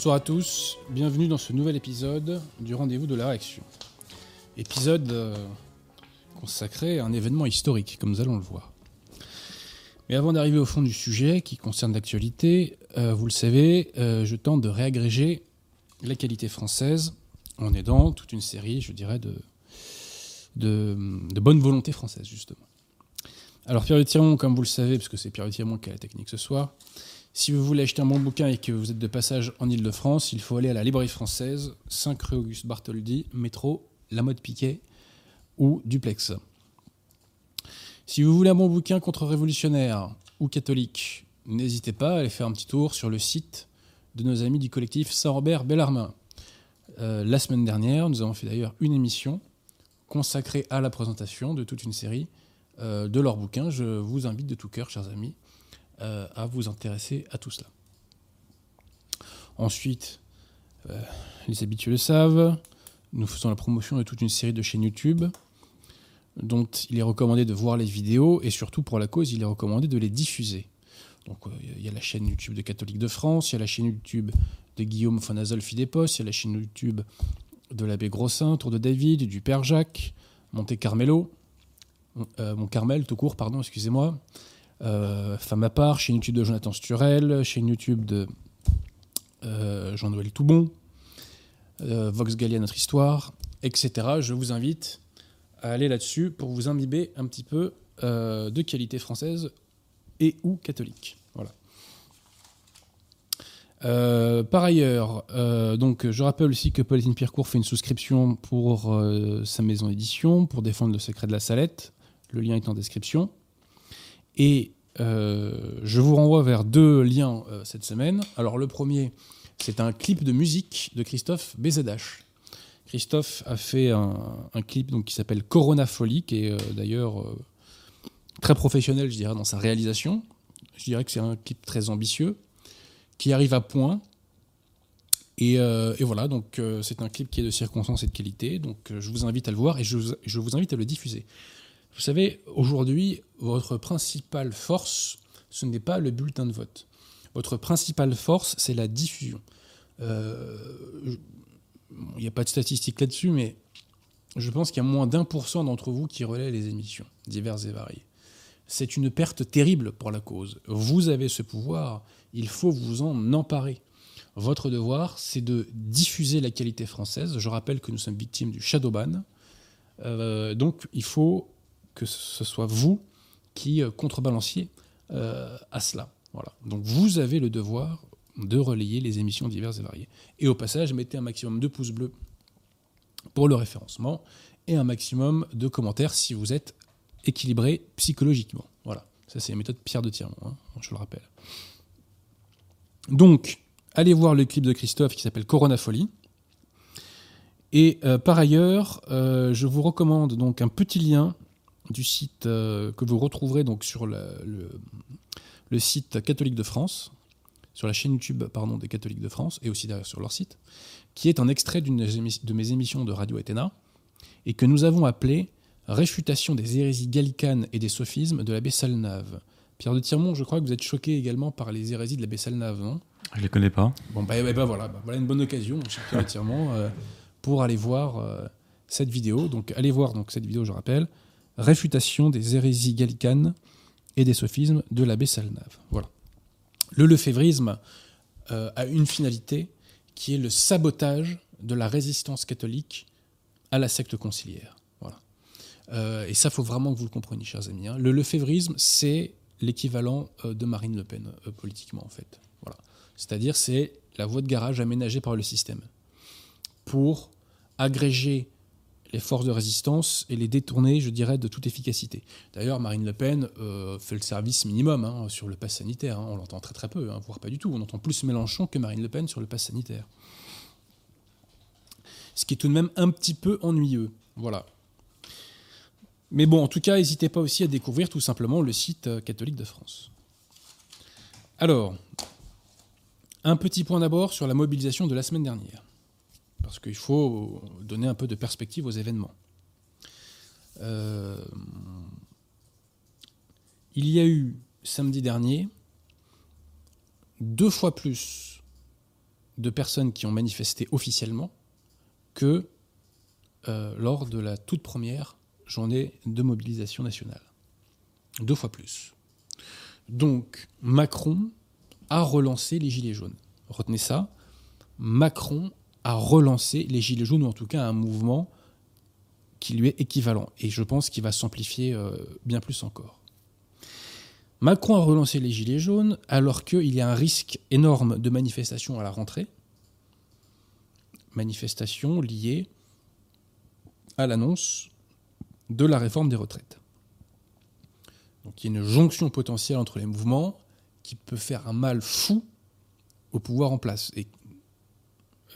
Bonsoir à tous, bienvenue dans ce nouvel épisode du rendez-vous de la réaction. Épisode euh, consacré à un événement historique, comme nous allons le voir. Mais avant d'arriver au fond du sujet qui concerne l'actualité, euh, vous le savez, euh, je tente de réagréger la qualité française en aidant toute une série, je dirais, de, de, bonne volonté française, justement. Alors Pierre Tiron, comme vous le savez, parce que c'est Pierre Tiron qui a la technique ce soir, si vous voulez acheter un bon bouquin et que vous êtes de passage en Ile-de-France, il faut aller à la librairie française, 5 rue Auguste Bartholdi, métro, La Mode Piquet ou Duplex. Si vous voulez un bon bouquin contre-révolutionnaire ou catholique, n'hésitez pas à aller faire un petit tour sur le site de nos amis du collectif Saint-Robert Bellarmin. Euh, la semaine dernière, nous avons fait d'ailleurs une émission consacrée à la présentation de toute une série euh, de leurs bouquins. Je vous invite de tout cœur, chers amis, euh, à vous intéresser à tout cela. Ensuite, euh, les habitués le savent, nous faisons la promotion de toute une série de chaînes YouTube dont il est recommandé de voir les vidéos et surtout pour la cause, il est recommandé de les diffuser. Donc euh, il y a la chaîne YouTube de Catholiques de France, il y a la chaîne YouTube de Guillaume Fonazol Fidépos, il y a la chaîne YouTube de l'abbé Grossin, Tour de David, du Père Jacques, Monte Carmelo, euh, Carmel tout court, pardon, excusez-moi. Euh, Femme à part, chaîne YouTube de Jonathan Sturel, chaîne YouTube de euh, Jean-Noël Toubon, euh, Vox Gallia Notre Histoire, etc. Je vous invite à aller là-dessus pour vous imbiber un petit peu euh, de qualité française et ou catholique. Voilà. Par ailleurs, donc, je rappelle aussi que Pauline Pierrecourt fait une souscription pour sa maison d'édition pour défendre le secret de la salette. Le lien est en description. Et euh, je vous renvoie vers deux liens euh, cette semaine. Alors le premier, c'est un clip de musique de Christophe BZH. Christophe a fait un, clip donc, qui s'appelle Corona Folie, qui est euh, d'ailleurs très professionnel, je dirais, dans sa réalisation. Je dirais que c'est un clip très ambitieux, qui arrive à point. Et, voilà, donc c'est un clip qui est de circonstance et de qualité. Donc je vous invite à le voir et je vous invite à le diffuser. Vous savez, aujourd'hui, votre principale force, ce n'est pas le bulletin de vote. Votre principale force, c'est la diffusion. Euh, Il n'y a pas de statistiques là-dessus, mais je pense qu'il y a moins d'un pour cent d'entre vous qui relaient les émissions, diverses et variées. C'est une perte terrible pour la cause. Vous avez ce pouvoir, il faut vous en emparer. Votre devoir, c'est de diffuser la qualité française. Je rappelle que nous sommes victimes du shadowban. Euh, donc, il faut que ce soit vous qui euh, contrebalanciez euh, à cela. Voilà. Donc, vous avez le devoir de relayer les émissions diverses et variées. Et au passage, mettez un maximum de pouces bleus pour le référencement et un maximum de commentaires si vous êtes équilibré psychologiquement. Voilà. Ça, c'est la méthode Pierre de Tirmont, hein, je le rappelle. Donc, allez voir le clip de Christophe qui s'appelle Corona Folie. Et euh, par ailleurs, je vous recommande donc un petit lien du site euh, que vous retrouverez donc sur le, le site catholique de France, sur la chaîne YouTube pardon, des catholiques de France, et aussi derrière sur leur site, qui est un extrait d'une de mes émissions de Radio Athéna, et que nous avons appelé Réfutation des hérésies gallicanes et des sophismes de l'abbé Salnave. Pierre de Tirmont, je crois que vous êtes choqué également par les hérésies de l'abbé Salnave, non? Je les connais pas. Bon, bah, bah, bah, voilà, bah, voilà une bonne occasion, cher Pierre de Tirmont, euh, pour aller voir euh, cette vidéo. Donc, allez voir donc, cette vidéo, je rappelle, Réfutation des hérésies gallicanes et des sophismes de l'abbé Salnave. Voilà. Le lefévrisme euh, a une finalité qui est le sabotage de la résistance catholique à la secte conciliaire. Voilà. Euh, et ça, faut vraiment que vous le compreniez, chers amis. hein. Le lefévrisme, c'est l'équivalent euh, de Marine Le Pen, politiquement, en fait. Voilà. C'est-à-dire, c'est la voie de garage aménagée par le système pour agréger les forces de résistance et les détourner, je dirais, de toute efficacité. D'ailleurs, Marine Le Pen euh, fait le service minimum hein, sur le pass sanitaire. hein. On l'entend très très peu, hein, voire pas du tout. On entend plus Mélenchon que Marine Le Pen sur le pass sanitaire. Ce qui est tout de même un petit peu ennuyeux. Voilà. Mais bon, en tout cas, n'hésitez pas aussi à découvrir tout simplement le site euh, catholique de France. Alors, un petit point d'abord sur la mobilisation de la semaine dernière, parce qu'il faut donner un peu de perspective aux événements. Euh, il y a eu samedi dernier deux fois plus de personnes qui ont manifesté officiellement que euh, lors de la toute première journée de mobilisation nationale. Deux fois plus. Donc Macron a relancé les Gilets jaunes. Retenez ça. Macron a relancé les Gilets jaunes, ou en tout cas un mouvement qui lui est équivalent. Et je pense qu'il va s'amplifier euh, bien plus encore. Macron a relancé les Gilets jaunes alors qu'il y a un risque énorme de manifestation à la rentrée. Manifestation liée à l'annonce de la réforme des retraites. Donc il y a une jonction potentielle entre les mouvements qui peut faire un mal fou au pouvoir en place. Et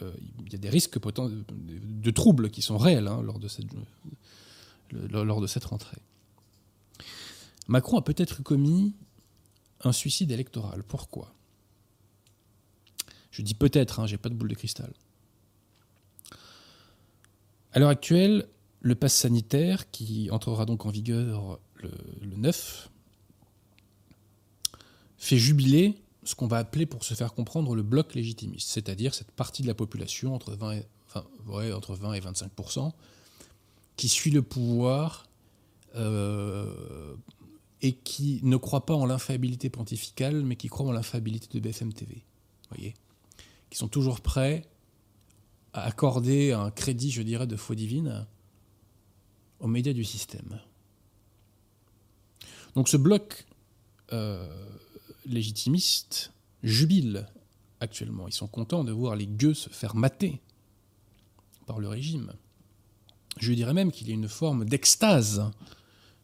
il y a des risques de troubles qui sont réels hein, lors, de cette, lors de cette rentrée. Macron a peut-être commis un suicide électoral. Pourquoi? Je dis peut-être, hein, j'ai pas de boule de cristal. À l'heure actuelle, le pass sanitaire, qui entrera donc en vigueur le 9, fait jubiler ce qu'on va appeler, pour se faire comprendre, le bloc légitimiste, c'est-à-dire cette partie de la population entre 20 et, entre 20 et 25% qui suit le pouvoir euh, et qui ne croit pas en l'infaillibilité pontificale, mais qui croit en l'infaillibilité de BFM TV. Voyez Qui sont toujours prêts à accorder un crédit, je dirais, de foi divine aux médias du système. Donc ce bloc euh, légitimistes jubilent actuellement. Ils sont contents de voir les gueux se faire mater par le régime. Je dirais même qu'il y a une forme d'extase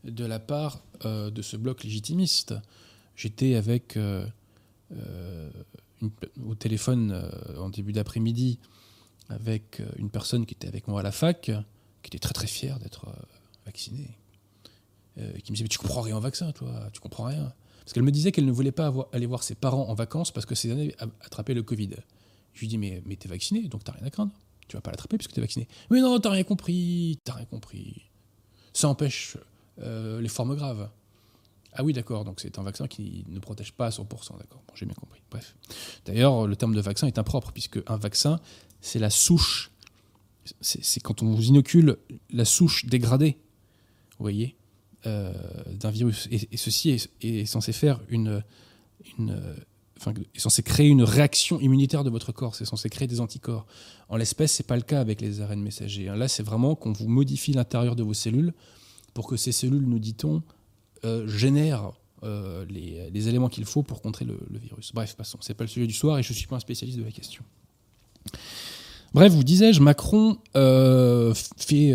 de la part euh, de ce bloc légitimiste. J'étais avec euh, euh, au téléphone en début d'après-midi avec une personne qui était avec moi à la fac, qui était très très fière d'être vaccinée, qui me disait mais tu comprends rien au vaccin, toi, tu comprends rien. Parce qu'elle me disait qu'elle ne voulait pas aller voir ses parents en vacances parce que ses années attrapé le Covid. Je lui dis mais, mais t'es vacciné, donc t'as rien à craindre. Tu vas pas l'attraper puisque t'es vacciné. Mais non, t'as rien compris, t'as rien compris. Ça empêche euh, les formes graves. Ah oui, d'accord, donc c'est un vaccin qui ne protège pas à 100%, d'accord. Bon, j'ai bien compris. Bref. D'ailleurs, le terme de vaccin est impropre, puisque un vaccin, c'est la souche. C'est quand on vous inocule la souche dégradée. Vous voyez? D'un virus. Et, ceci est, censé faire une, enfin, est censé créer une réaction immunitaire de votre corps. C'est censé créer des anticorps. En l'espèce, c'est pas le cas avec les ARN messagers. Là, c'est vraiment qu'on vous modifie l'intérieur de vos cellules pour que ces cellules, nous dit-on, euh, génèrent euh, les, éléments qu'il faut pour contrer le, virus. Bref, passons. C'est pas le sujet du soir et je suis pas un spécialiste de la question. Bref, vous disais-je, Macron fait,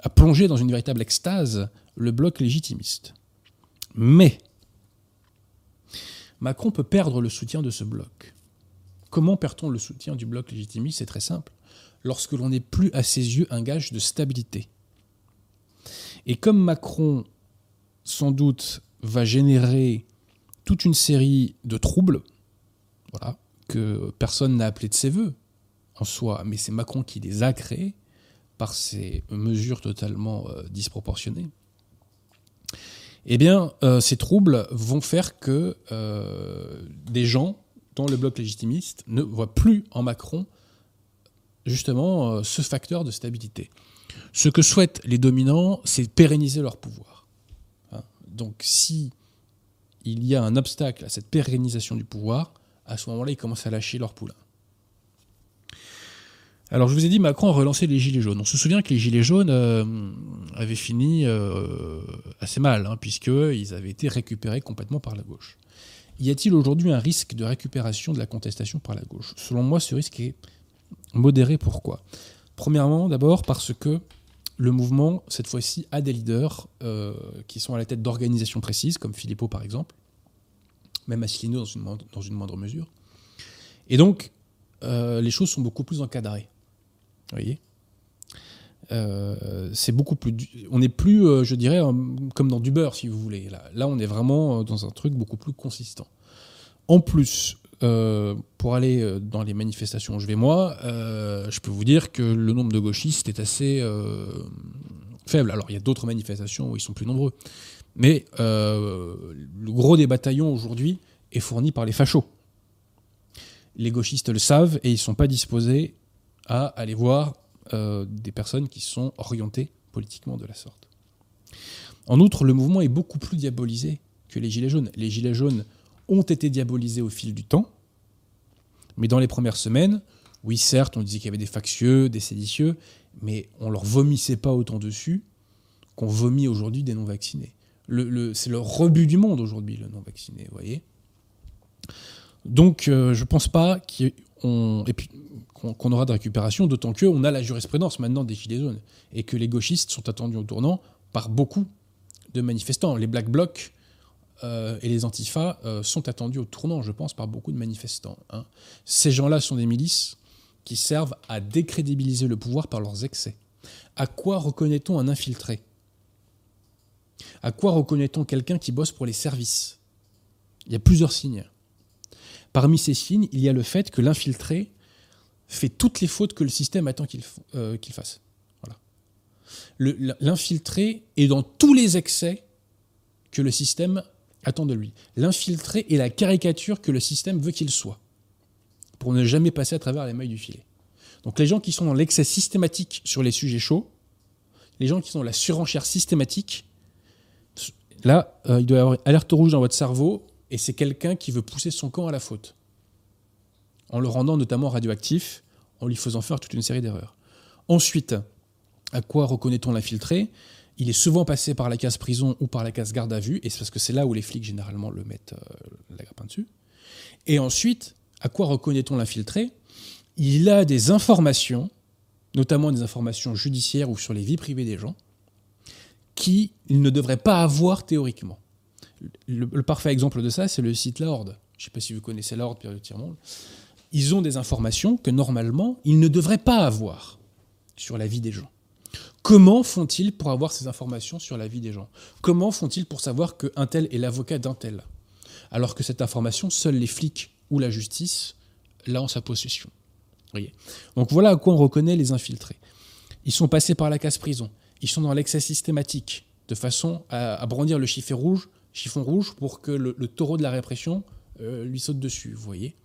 a plongé dans une véritable extase le bloc légitimiste. Mais Macron peut perdre le soutien de ce bloc. Comment perd-on le soutien du bloc légitimiste? C'est très simple. Lorsque l'on n'est plus à ses yeux un gage de stabilité. Et comme Macron, sans doute, va générer toute une série de troubles, voilà, que personne n'a appelé de ses voeux en soi, mais c'est Macron qui les a créés par ses mesures totalement euh, disproportionnées, eh bien, euh, ces troubles vont faire que euh, des gens dans le bloc légitimiste ne voient plus en Macron justement euh, ce facteur de stabilité. Ce que souhaitent les dominants, c'est pérenniser leur pouvoir. Hein. Donc, si il y a un obstacle à cette pérennisation du pouvoir, à ce moment-là, ils commencent à lâcher leur poulain. Alors je vous ai dit, Macron a relancé les Gilets jaunes. On se souvient que les Gilets jaunes euh, avaient fini euh, assez mal, hein, puisqu'ils avaient été récupérés complètement par la gauche. Y a-t-il aujourd'hui un risque de récupération de la contestation par la gauche? Selon moi, ce risque est modéré. Pourquoi? Premièrement, d'abord parce que le mouvement, cette fois-ci, a des leaders euh, qui sont à la tête d'organisations précises, comme Philippot par exemple, même Asselineau dans une, dans une moindre mesure. Et donc, les choses sont beaucoup plus encadrées. Voyez? Euh, c'est beaucoup plus. On n'est plus, euh, je dirais, comme dans du beurre, si vous voulez. Là, on est vraiment euh, dans un truc beaucoup plus consistant. En plus, pour aller dans les manifestations où je vais moi, je peux vous dire que le nombre de gauchistes est assez faible. Alors, il y a d'autres manifestations où ils sont plus nombreux. Mais le gros des bataillons aujourd'hui est fourni par les fachos. Les gauchistes le savent et ils ne sont pas disposés à aller voir euh, des personnes qui sont orientées politiquement de la sorte. En outre, le mouvement est beaucoup plus diabolisé que les Gilets jaunes. Les Gilets jaunes ont été diabolisés au fil du temps, mais dans les premières semaines, oui, certes, on disait qu'il y avait des factieux, des séditieux, mais on leur vomissait pas autant dessus qu'on vomit aujourd'hui des non-vaccinés. c'est le rebut du monde aujourd'hui, le non-vacciné, vous voyez Donc, euh, je pense pas et puis, qu'on, aura de récupération, d'autant qu'on a la jurisprudence maintenant des Gilets jaunes, et que les gauchistes sont attendus au tournant par beaucoup de manifestants. Les Black Blocs euh, et les Antifas euh, sont attendus au tournant, je pense, par beaucoup de manifestants. Hein. Ces gens-là sont des milices qui servent à décrédibiliser le pouvoir par leurs excès. À quoi reconnaît-on un infiltré? À quoi reconnaît-on quelqu'un qui bosse pour les services? Il y a plusieurs signes. Parmi ces signes, il y a le fait que l'infiltré fait toutes les fautes que le système attend qu'il euh, fasse. L'infiltré est dans tous les excès que le système attend de lui. L'infiltré est la caricature que le système veut qu'il soit, pour ne jamais passer à travers les mailles du filet. Donc les gens qui sont dans l'excès systématique sur les sujets chauds, les gens qui sont dans la surenchère systématique, là, euh, il doit y avoir alerte rouge dans votre cerveau, et c'est quelqu'un qui veut pousser son camp à la faute, en le rendant notamment radioactif, en lui faisant faire toute une série d'erreurs. Ensuite, à quoi reconnaît-on l'infiltré? Il est souvent passé par la case prison ou par la case garde à vue, et c'est parce que c'est là où les flics généralement le mettent euh, la grappin dessus. Et ensuite, à quoi reconnaît-on l'infiltré? Il a des informations, notamment des informations judiciaires ou sur les vies privées des gens, qu'il ne devrait pas avoir théoriquement. Le, parfait exemple de ça, c'est le site La Horde. Je ne sais pas si vous connaissez La Horde, Pierre Tirmont. Ils ont des informations que normalement, ils ne devraient pas avoir sur la vie des gens. Comment font-ils pour avoir ces informations sur la vie des gens? Comment font-ils pour savoir qu'un tel est l'avocat d'un tel? Alors que cette information, seuls les flics ou la justice l'a en sa possession. Voyez? Donc voilà à quoi on reconnaît les infiltrés. Ils sont passés par la case prison. Ils sont dans l'excès systématique, de façon à, brandir le chiffon rouge, chiffon rouge pour que le, taureau de la répression euh, lui saute dessus. Vous voyez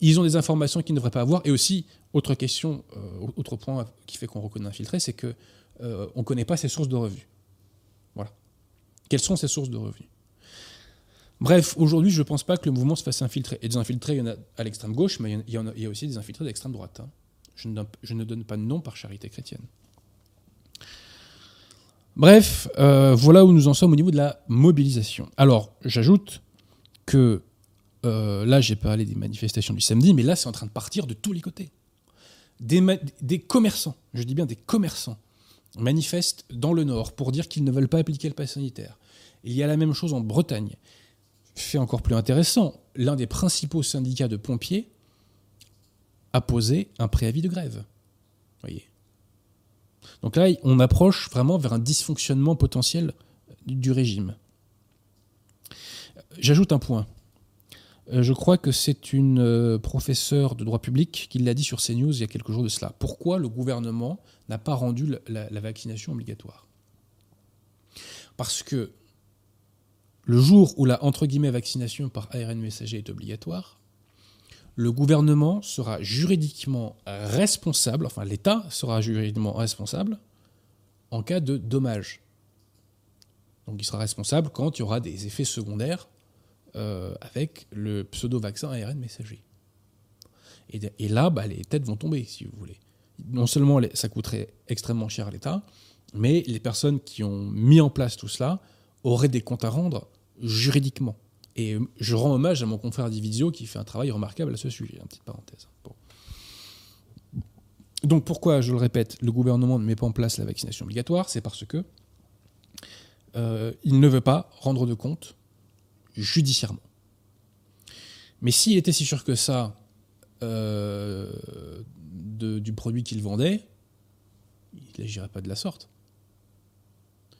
Ils ont des informations qu'ils ne devraient pas avoir. Et aussi, autre question, euh, autre point qui fait qu'on reconnaît infiltré, c'est que euh, on ne connaît pas ses sources de revenus. Voilà. Quelles sont ses sources de revenus? Bref, aujourd'hui, je ne pense pas que le mouvement se fasse infiltrer. Et des infiltrés, il y en a à l'extrême gauche, mais il y, en a, aussi des infiltrés d'extrême droite. Hein. Je, ne donne, pas de nom par charité chrétienne. Bref, euh, voilà où nous en sommes au niveau de la mobilisation. Alors, j'ajoute que euh, là, j'ai parlé des manifestations du samedi, mais là, c'est en train de partir de tous les côtés. des commerçants, je dis bien des commerçants, manifestent dans le Nord pour dire qu'ils ne veulent pas appliquer le pass sanitaire. Il y a la même chose en Bretagne. Fait encore plus intéressant, l'un des principaux syndicats de pompiers a posé un préavis de grève. Voyez. Donc là, on approche vraiment vers un dysfonctionnement potentiel du régime. J'ajoute un point. Euh, je crois que c'est une euh, professeure de droit public qui l'a dit sur CNews il y a quelques jours de cela. Pourquoi le gouvernement n'a pas rendu la, vaccination obligatoire? Parce que le jour où la entre guillemets vaccination par ARN messager est obligatoire, le gouvernement sera juridiquement responsable, enfin l'État sera juridiquement responsable en cas de dommage. Donc il sera responsable quand il y aura des effets secondaires euh, avec le pseudo-vaccin ARN messager. Et, là, bah, les têtes vont tomber, si vous voulez. Non seulement ça coûterait extrêmement cher à l'État, mais les personnes qui ont mis en place tout cela auraient des comptes à rendre juridiquement. Et je rends hommage à mon confrère Divisio qui fait un travail remarquable à ce sujet. Une petite parenthèse. Donc pourquoi, je le répète, le gouvernement ne met pas en place la vaccination obligatoire? C'est parce que euh, il ne veut pas rendre de compte judiciairement. Mais s'il était si sûr que ça euh, du produit qu'il vendait, il n'agirait pas de la sorte.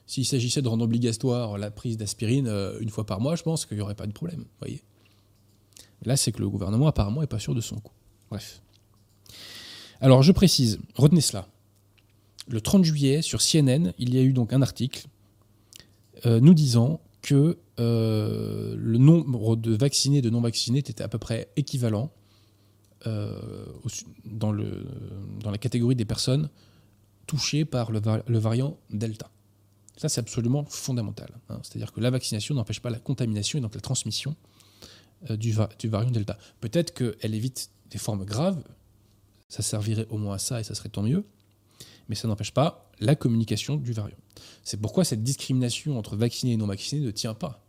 S'il s'agissait de rendre obligatoire la prise d'aspirine euh, une fois par mois, je pense qu'il n'y aurait pas de problème. Voyez Là, c'est que le gouvernement, apparemment, n'est pas sûr de son coup. Bref. Alors, je précise, retenez cela. Le 30 juillet, sur CNN, il y a eu donc un article euh, nous disant que euh, le nombre de vaccinés et de non vaccinés était à peu près équivalent dans, la catégorie des personnes touchées par le variant Delta. Ça, c'est absolument fondamental. Hein. C'est-à-dire que la vaccination n'empêche pas la contamination et donc la transmission du, du variant Delta. Peut-être qu'elle évite des formes graves, ça servirait au moins à ça et ça serait tant mieux, mais ça n'empêche pas la communication du variant. C'est pourquoi cette discrimination entre vaccinés et non vaccinés ne tient pas,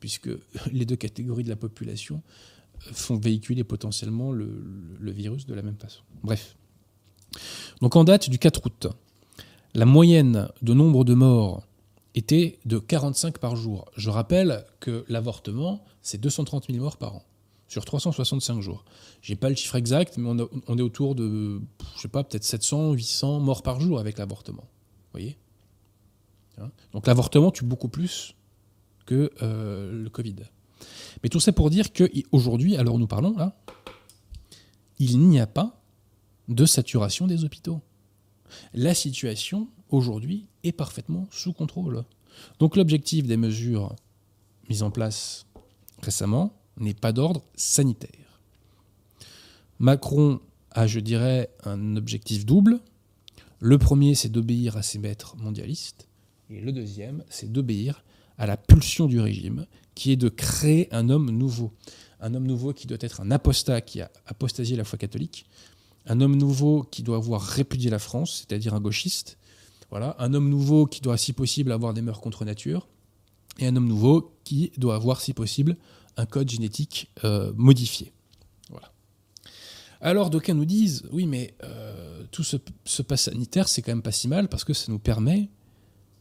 puisque les deux catégories de la population euh, font véhiculer potentiellement le, virus de la même façon. Bref. Donc en date du 4 août, la moyenne de nombre de morts était de 45 par jour. Je rappelle que l'avortement, c'est 230 000 morts par an sur 365 jours. J'ai pas le chiffre exact, mais on, est autour de, je sais pas, peut-être 700, 800 morts par jour avec l'avortement. Voyez? Hein? Donc l'avortement tue beaucoup plus que euh, le Covid. Mais tout ça pour dire qu'aujourd'hui, alors nous parlons là, il n'y a pas de saturation des hôpitaux. La situation aujourd'hui est parfaitement sous contrôle. Donc l'objectif des mesures mises en place récemment, n'est pas d'ordre sanitaire. Macron a, je dirais, un objectif double. Le premier, c'est d'obéir à ses maîtres mondialistes. Et le deuxième, c'est d'obéir à la pulsion du régime, qui est de créer un homme nouveau. Un homme nouveau qui doit être un apostat qui a apostasié la foi catholique. Un homme nouveau qui doit avoir répudié la France, c'est-à-dire un gauchiste. Voilà. Un homme nouveau qui doit, si possible, avoir des mœurs contre nature. Et un homme nouveau qui doit avoir, si possible, un code génétique euh, modifié. Voilà. Alors d'aucuns nous disent, oui mais euh, tout ce, ce pass sanitaire c'est quand même pas si mal parce que ça nous permet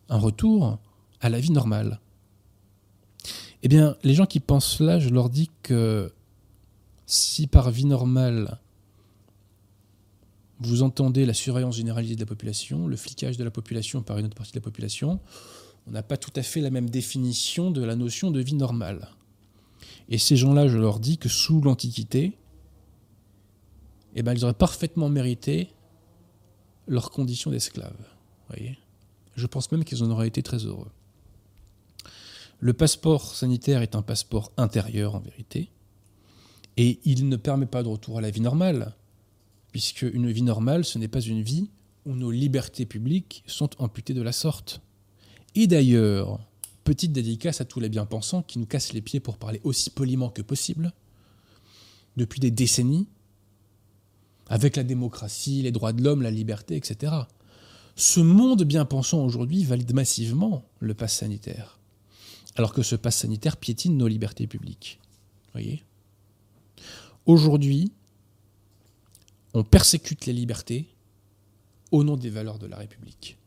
un retour à la vie normale. Eh bien, les gens qui pensent là, je leur dis que si par vie normale, vous entendez la surveillance généralisée de la population, le flicage de la population par une autre partie de la population, on n'a pas tout à fait la même définition de la notion de vie normale. Et ces gens-là, je leur dis que sous l'Antiquité, eh ben, ils auraient parfaitement mérité leur condition d'esclaves. Voyez Je pense même qu'ils en auraient été très heureux. Le passeport sanitaire est un passeport intérieur en vérité, et il ne permet pas de retour à la vie normale, puisque une vie normale, ce n'est pas une vie où nos libertés publiques sont amputées de la sorte. Et d'ailleurs, petite dédicace à tous les bien-pensants qui nous cassent les pieds pour parler aussi poliment que possible, depuis des décennies, avec la démocratie, les droits de l'homme, la liberté, etc. Ce monde bien-pensant aujourd'hui valide massivement le pass sanitaire, alors que ce pass sanitaire piétine nos libertés publiques. Voyez? Aujourd'hui, on persécute les libertés au nom des valeurs de la République.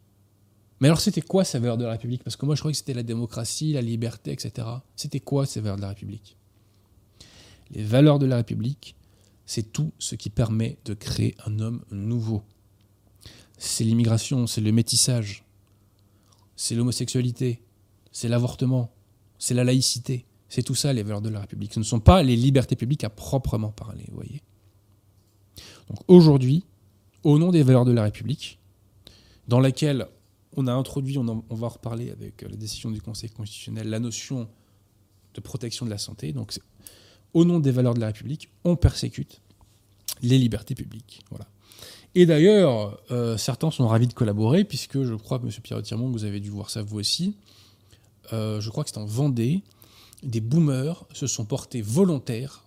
Mais alors, c'était quoi ces valeurs de la République? Parce que moi, je croyais que c'était la démocratie, la liberté, etc. C'était quoi ces valeurs de la République? Les valeurs de la République, c'est tout ce qui permet de créer un homme nouveau. C'est l'immigration, c'est le métissage, c'est l'homosexualité, c'est l'avortement, c'est la laïcité. C'est tout ça les valeurs de la République. Ce ne sont pas les libertés publiques à proprement parler, vous voyez. Donc aujourd'hui, au nom des valeurs de la République, dans laquelle on a introduit, on, va en reparler avec euh, la décision du Conseil constitutionnel, la notion de protection de la santé. Donc, au nom des valeurs de la République, on persécute les libertés publiques. Voilà. Et d'ailleurs, euh, certains sont ravis de collaborer, puisque je crois, M. Pierre Tirmont, vous avez dû voir ça vous aussi. Euh, je crois que c'est en Vendée, des boomers se sont portés volontaires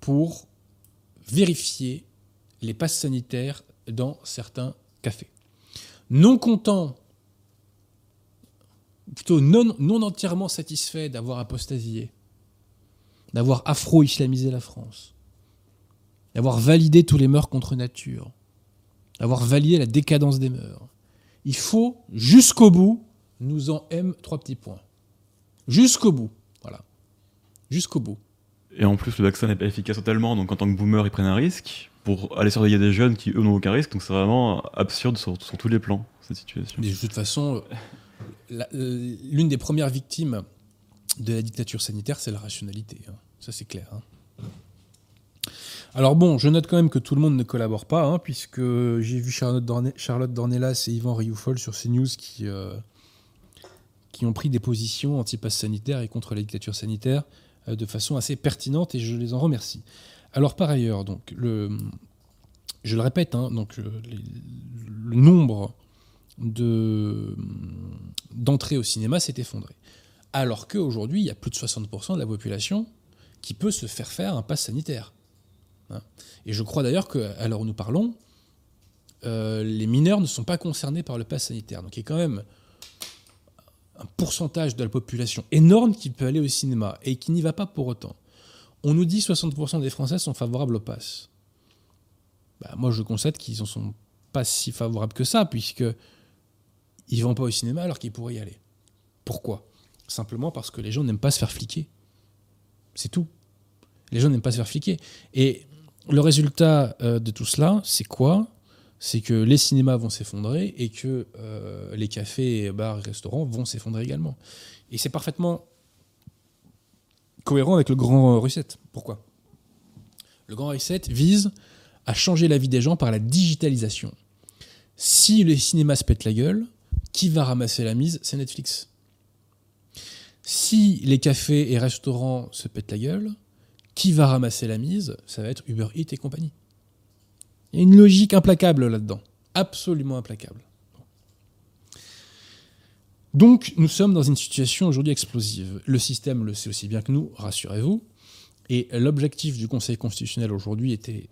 pour vérifier les passes sanitaires dans certains cafés non content, plutôt non, entièrement satisfait d'avoir apostasié, d'avoir afro-islamisé la France, d'avoir validé tous les mœurs contre nature, d'avoir validé la décadence des mœurs. Il faut, jusqu'au bout, nous en aime trois petits points. Jusqu'au bout. Voilà. Jusqu'au bout. Et en plus, le vaccin n'est pas efficace totalement, donc en tant que boomer, ils prennent un risque pour aller surveiller des jeunes qui, eux, n'ont aucun risque. Donc c'est vraiment absurde sur, tous les plans, cette situation. de toute façon, l'une des premières victimes de la dictature sanitaire, c'est la rationalité. Hein. Ça, c'est clair. Hein. Alors bon, je note quand même que tout le monde ne collabore pas, hein, puisque j'ai vu Charlotte, Dornelas et Yvan Rioufol sur CNews qui, euh, qui ont pris des positions anti-pass sanitaire et contre la dictature sanitaire euh, de façon assez pertinente, et je les en remercie. Alors par ailleurs, donc, je le répète, hein, donc, euh, le nombre de, d'entrées au cinéma s'est effondré. Alors qu'aujourd'hui, il y a plus de 60% de la population qui peut se faire faire un pass sanitaire. Hein. Et je crois d'ailleurs qu'à l'heure où nous parlons, euh, les mineurs ne sont pas concernés par le pass sanitaire. Donc il y a quand même un pourcentage de la population énorme qui peut aller au cinéma et qui n'y va pas pour autant. On nous dit 60% des Français sont favorables au pass. Bah, moi, je constate qu'ils en sont pas si favorables que ça, puisque ils vont pas au cinéma alors qu'ils pourraient y aller. Pourquoi? Simplement parce que les gens n'aiment pas se faire fliquer. C'est tout. Les gens n'aiment pas se faire fliquer. Et le résultat euh, de tout cela, c'est quoi? C'est que les cinémas vont s'effondrer et que euh, les cafés, bars et restaurants vont s'effondrer également. Et c'est parfaitement cohérent avec le grand reset. Pourquoi? Le grand reset vise à changer la vie des gens par la digitalisation. Si les cinémas se pètent la gueule, qui va ramasser la mise? C'est Netflix. Si les cafés et restaurants se pètent la gueule, qui va ramasser la mise? Ça va être Uber Eats et compagnie. Il y a une logique implacable là-dedans. Absolument implacable. Donc, nous sommes dans une situation aujourd'hui explosive. Le système le sait aussi bien que nous, rassurez-vous. Et l'objectif du Conseil constitutionnel aujourd'hui était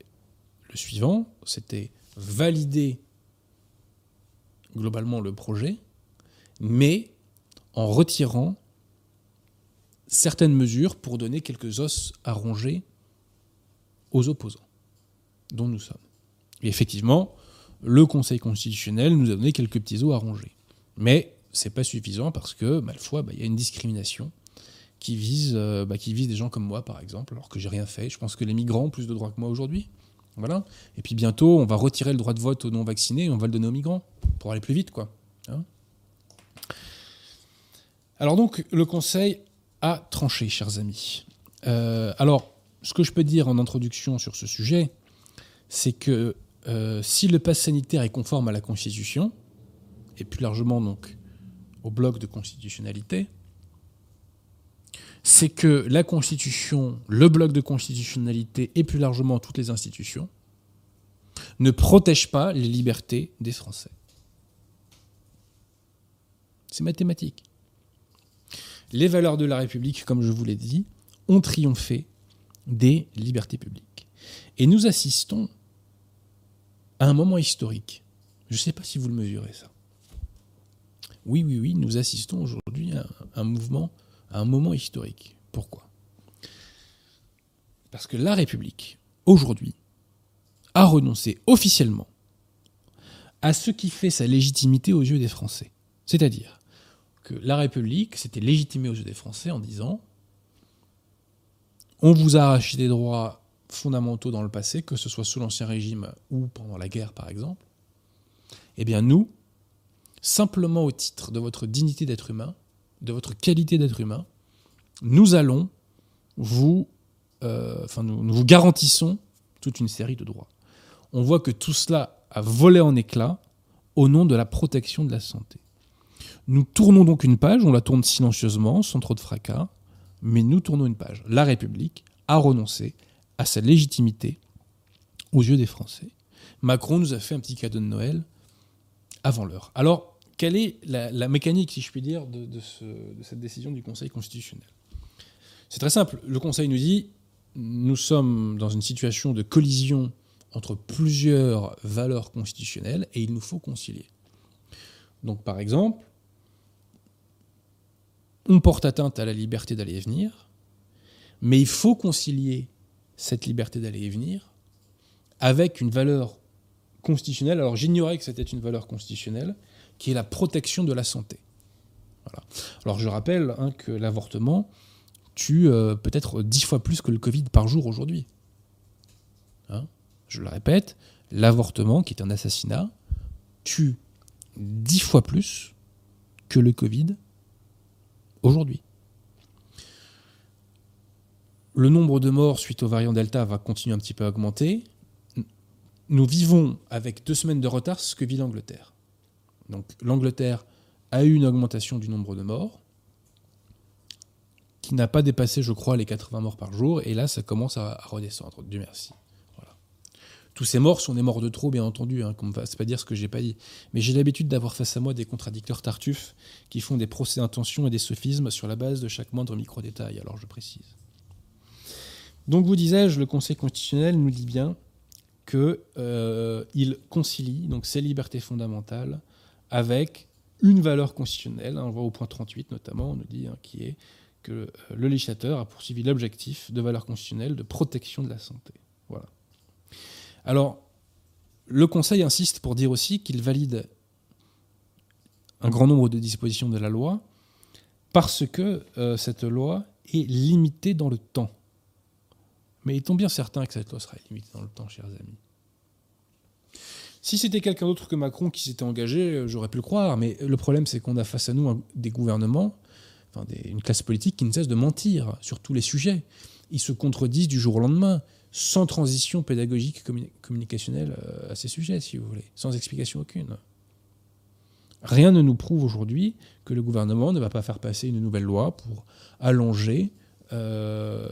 le suivant, c'était valider globalement le projet, mais en retirant certaines mesures pour donner quelques os à ronger aux opposants, dont nous sommes. Et effectivement, le Conseil constitutionnel nous a donné quelques petits os à ronger. Mais c'est pas suffisant parce que, malfois, bah, il y a une discrimination qui vise, euh, bah, qui vise des gens comme moi, par exemple, alors que j'ai rien fait. Je pense que les migrants ont plus de droits que moi aujourd'hui. Voilà. Et puis bientôt, on va retirer le droit de vote aux non-vaccinés et on va le donner aux migrants pour aller plus vite, quoi. Hein alors donc, le Conseil a tranché, chers amis. Euh, alors, ce que je peux dire en introduction sur ce sujet, c'est que euh, si le pass sanitaire est conforme à la Constitution, et plus largement donc au bloc de constitutionnalité, c'est que la Constitution, le bloc de constitutionnalité et plus largement toutes les institutions ne protègent pas les libertés des Français. C'est mathématique. Les valeurs de la République, comme je vous l'ai dit, ont triomphé des libertés publiques. Et nous assistons à un moment historique. Je ne sais pas si vous le mesurez ça. Oui, oui, oui, nous assistons aujourd'hui à un mouvement, à un moment historique. Pourquoi? Parce que la République, aujourd'hui, a renoncé officiellement à ce qui fait sa légitimité aux yeux des Français. C'est-à-dire que la République s'était légitimée aux yeux des Français en disant on vous a arraché des droits fondamentaux dans le passé, que ce soit sous l'Ancien Régime ou pendant la guerre par exemple. Eh bien nous, simplement au titre de votre dignité d'être humain, de votre qualité d'être humain, nous allons vous, euh, enfin nous, nous vous garantissons toute une série de droits. On voit que tout cela a volé en éclats au nom de la protection de la santé. Nous tournons donc une page, on la tourne silencieusement, sans trop de fracas, mais nous tournons une page. La République a renoncé à sa légitimité aux yeux des Français. Macron nous a fait un petit cadeau de Noël avant l'heure. Alors, quelle est la, mécanique, si je puis dire, de cette décision du Conseil constitutionnel? C'est très simple. Le Conseil nous dit, nous sommes dans une situation de collision entre plusieurs valeurs constitutionnelles et il nous faut concilier. Donc, par exemple, on porte atteinte à la liberté d'aller et venir, mais il faut concilier cette liberté d'aller et venir avec une valeur constitutionnelle. Alors j'ignorais que c'était une valeur constitutionnelle, qui est la protection de la santé. Alors je rappelle hein, que l'avortement tue euh, peut-être dix fois plus que le Covid par jour aujourd'hui. Hein je le répète, l'avortement, qui est un assassinat, tue dix fois plus que le Covid aujourd'hui. Le nombre de morts suite au variant Delta va continuer un petit peu à augmenter. Nous vivons avec deux semaines de retard ce que vit l'Angleterre. Donc l'Angleterre a eu une augmentation du nombre de morts. qui n'a pas dépassé, je crois, les 80 morts par jour. Et là, ça commence à, redescendre. Dieu merci. Tous ces morts sont des morts de trop, bien entendu. Hein, va pas dire ce que j'ai pas dit. Mais j'ai l'habitude d'avoir face à moi des contradicteurs tartuffes qui font des procès d'intention et des sophismes sur la base de chaque moindre micro-détail. Alors je précise. Donc, vous disais-je, le Conseil constitutionnel nous dit bien qu'il euh, concilie donc ces libertés fondamentales avec une valeur constitutionnelle. Hein, on voit au point 38 notamment, on nous dit hein, qui est que euh, le législateur a poursuivi l'objectif de valeur constitutionnelle de protection de la santé. Voilà. Alors, le Conseil insiste pour dire aussi qu'il valide un grand nombre de dispositions de la loi parce que euh, cette loi est limitée dans le temps. Mais est-on bien certain que cette loi sera limitée dans le temps, chers amis? Si c'était quelqu'un d'autre que Macron qui s'était engagé, euh, j'aurais pu le croire, mais le problème c'est qu'on a face à nous des gouvernements, enfin une classe politique qui ne cesse de mentir sur tous les sujets. Ils se contredisent du jour au lendemain, sans transition pédagogique communicationnelle euh, à ces sujets, si vous voulez, sans explication aucune. Rien ne nous prouve aujourd'hui que le gouvernement ne va pas faire passer une nouvelle loi pour allonger euh,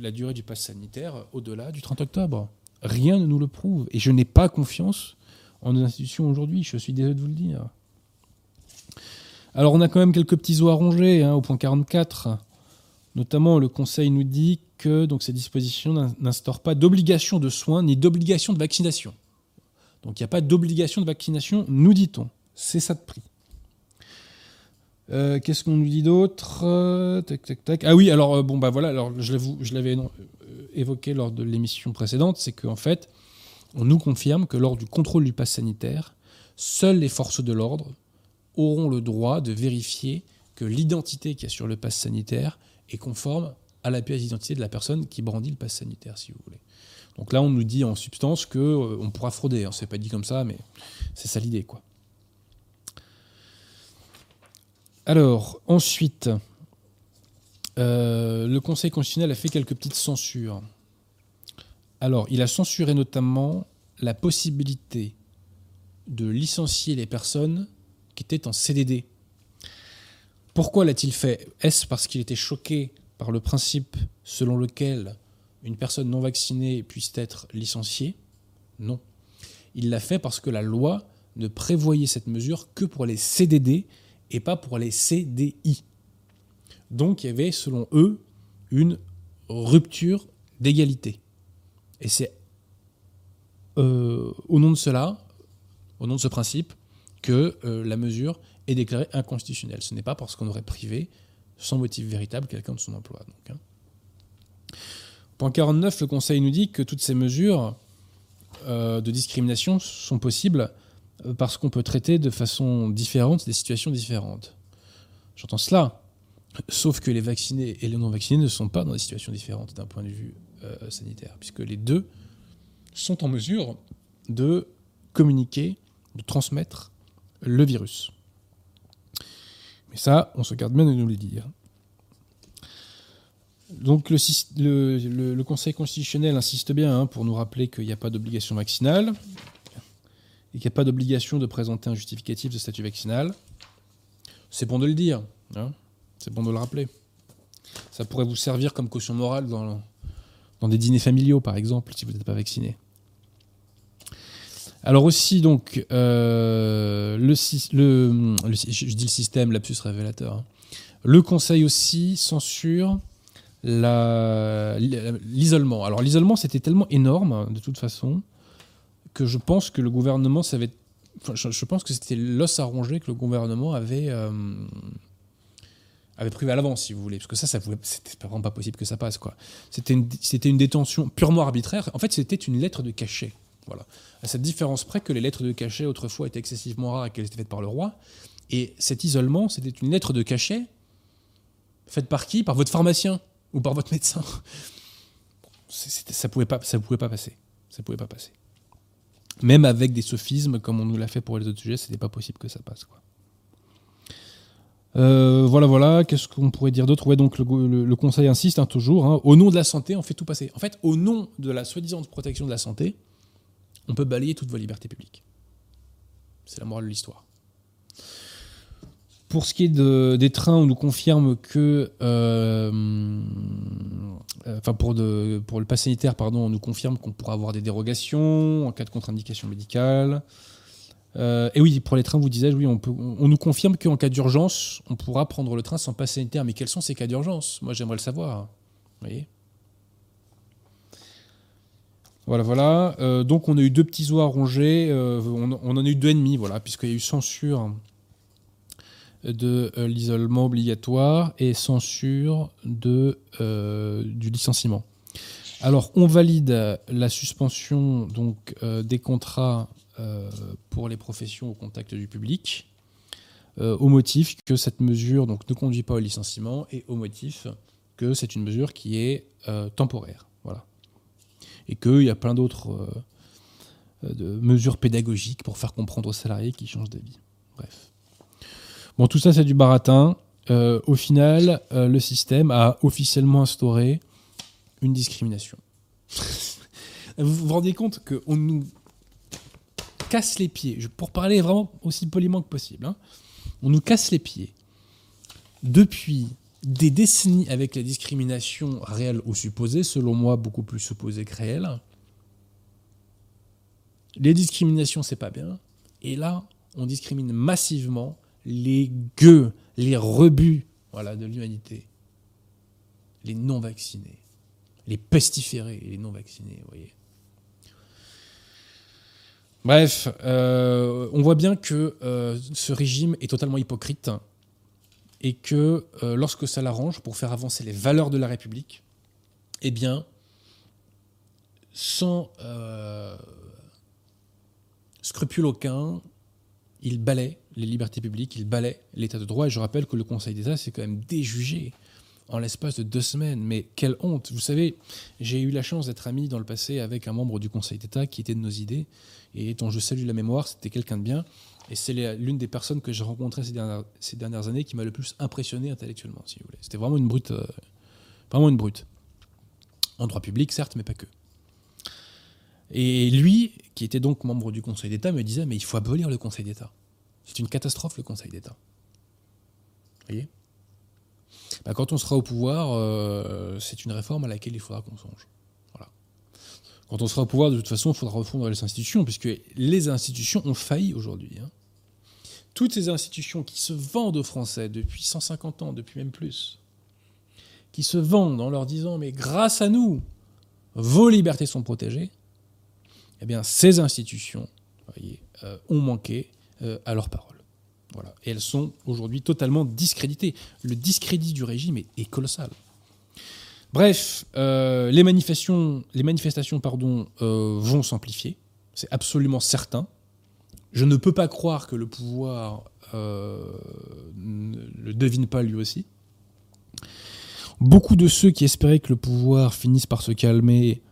la durée du pass sanitaire au-delà du 30 octobre. Rien ne nous le prouve. Et je n'ai pas confiance en nos institutions aujourd'hui, je suis désolé de vous le dire. Alors on a quand même quelques petits os à ronger hein, au point 44. Notamment, le Conseil nous dit que donc, ces dispositions n'instaurent pas d'obligation de soins ni d'obligation de vaccination. Donc il n'y a pas d'obligation de vaccination, nous dit-on. C'est ça de prix. Euh, qu'est-ce qu'on nous dit d'autre? Euh. Ah oui, alors euh, bon bah voilà, alors je l'avais évoqué lors de l'émission précédente, c'est qu'en fait, on nous confirme que lors du contrôle du pass sanitaire, seules les forces de l'ordre auront le droit de vérifier que l'identité qui a sur le pass sanitaire est conforme à la pièce d'identité de la personne qui brandit le pass sanitaire, si vous voulez. Donc là, on nous dit en substance que on pourra frauder. Hein. C'est pas dit comme ça, mais c'est ça l'idée, quoi. Alors, ensuite, euh, le Conseil constitutionnel a fait quelques petites censures. Alors, il a censuré notamment la possibilité de licencier les personnes qui étaient en CDD. Pourquoi l'a-t-il fait? Est-ce parce qu'il était choqué par le principe selon lequel une personne non vaccinée puisse être licenciée? Non. Il l'a fait parce que la loi ne prévoyait cette mesure que pour les CDD et pas pour les CDI. Donc il y avait, selon eux, une rupture d'égalité. Et c'est euh, au nom de cela, au nom de ce principe, que euh, la mesure est déclarée inconstitutionnelle. Ce n'est pas parce qu'on aurait privé, sans motif véritable, quelqu'un de son emploi. Hein. Point 49, le Conseil nous dit que toutes ces mesures euh, de discrimination sont possibles parce qu'on peut traiter de façon différente des situations différentes. J'entends cela, sauf que les vaccinés et les non-vaccinés ne sont pas dans des situations différentes d'un point de vue euh, sanitaire, puisque les deux sont en mesure de communiquer, de transmettre le virus. Mais ça, on se garde bien de nous le dire. Donc le, le, Conseil constitutionnel insiste bien hein, pour nous rappeler qu'il n'y a pas d'obligation vaccinale, et qu'il n'y a pas d'obligation de présenter un justificatif de statut vaccinal, c'est bon de le dire, hein. c'est bon de le rappeler. Ça pourrait vous servir comme caution morale dans, dans des dîners familiaux, par exemple, si vous n'êtes pas vacciné. Alors aussi, donc, euh, le, je dis le système, l'absus révélateur. Hein. Le Conseil aussi censure l'isolement. Alors l'isolement, c'était tellement énorme, de toute façon, que je pense que le gouvernement savait. je, pense que c'était l'os à ronger que le gouvernement avait, euh, avait prévu à l'avance, si vous voulez. Parce que ça, ça c'était vraiment pas possible que ça passe. quoi. C'était une, une détention purement arbitraire. En fait, c'était une lettre de cachet. Voilà. À cette différence près que les lettres de cachet, autrefois, étaient excessivement rares et qu'elles étaient faites par le roi. Et cet isolement, c'était une lettre de cachet faite par qui? Par votre pharmacien ou par votre médecin. Ça pouvait pouvait pas passer. Ça pouvait pas passer. Même avec des sophismes, comme on nous l'a fait pour les autres sujets, c'était pas possible que ça passe. Euh, voilà, voilà. Qu'est-ce qu'on pourrait dire d'autre? Ouais, donc le, Conseil insiste hein, toujours. Hein. au nom de la santé, on fait tout passer. En fait, au nom de la soi-disant protection de la santé, on peut balayer toutes vos libertés publiques. C'est la morale de l'histoire. Pour ce qui est de- des trains, on nous confirme que, euh, enfin pour, le pass sanitaire, pardon, on nous confirme qu'on pourra avoir des dérogations en cas de contre-indication médicale. Euh, et oui, pour les trains, vous disais, oui, on, nous confirme qu'en cas d'urgence, on pourra prendre le train sans pass sanitaire. Mais quels sont ces cas d'urgence? Moi, j'aimerais le savoir. Vous voyez? Voilà, voilà. Euh, donc, on a eu deux petits oies à ronger. Euh, on, en a eu deux et demi, voilà, puisqu'il y a eu censure de euh, l'isolement obligatoire et censure de, euh, du licenciement. Alors, on valide la suspension donc, euh, des contrats pour les professions au contact du public, au motif que cette mesure donc, ne conduit pas au licenciement et au motif que c'est une mesure qui est temporaire. Voilà. Et qu'il y a plein d'autres mesures pédagogiques pour faire comprendre aux salariés qu'ils changent d'avis. Bref. Bon, tout ça, c'est du baratin. Euh, au final, euh, le système a officiellement instauré une discrimination. vous vous rendez compte qu'on nous casse les pieds, pour parler vraiment aussi poliment que possible, hein, on nous casse les pieds depuis des décennies avec la discrimination réelle ou supposée, selon moi beaucoup plus supposée que réelle. Les discriminations, c'est pas bien. Et là, on discrimine massivement les gueux, les rebuts voilà, de l'humanité. Les non-vaccinés. Les pestiférés les non-vaccinés, vous voyez. Bref, euh, on voit bien que euh, ce régime est totalement hypocrite et que euh, lorsque ça l'arrange pour faire avancer les valeurs de la République, eh bien, sans scrupule aucun, il balaie les libertés publiques, il balaie l'état de droit. Et je rappelle que le Conseil d'État s'est quand même déjugé en l'espace de deux semaines. Mais quelle honte Vous savez, j'ai eu la chance d'être ami dans le passé avec un membre du Conseil d'État qui était de nos idées et dont je salue la mémoire. C'était quelqu'un de bien. Et c'est l'une des personnes que j'ai rencontrées ces dernières, ces dernières années qui m'a le plus impressionné intellectuellement, si vous voulez. C'était vraiment une brute. euh, vraiment une brute. En droit public, certes, mais pas que. Et lui, qui était donc membre du Conseil d'État, me disait Mais il faut abolir le Conseil d'État. C'est une catastrophe, le Conseil d'État. Vous voyez? Bah, Quand on sera au pouvoir, euh, c'est une réforme à laquelle il faudra qu'on songe. Voilà. Quand on sera au pouvoir, de toute façon, il faudra refondre les institutions, puisque les institutions ont failli aujourd'hui. hein. Toutes ces institutions qui se vendent aux Français depuis 150 ans, depuis même plus, qui se vendent en leur disant Mais grâce à nous, vos libertés sont protégées, eh bien, ces institutions voyez, euh, ont manqué euh, à leur parole. Voilà. Et elles sont aujourd'hui totalement discréditées. Le discrédit du régime est, colossal. Bref, euh, les manifestations, les manifestations pardon, vont s'amplifier, c'est absolument certain. Je ne peux pas croire que le pouvoir ne le devine pas lui aussi. Beaucoup de ceux qui espéraient que le pouvoir finisse par se calmer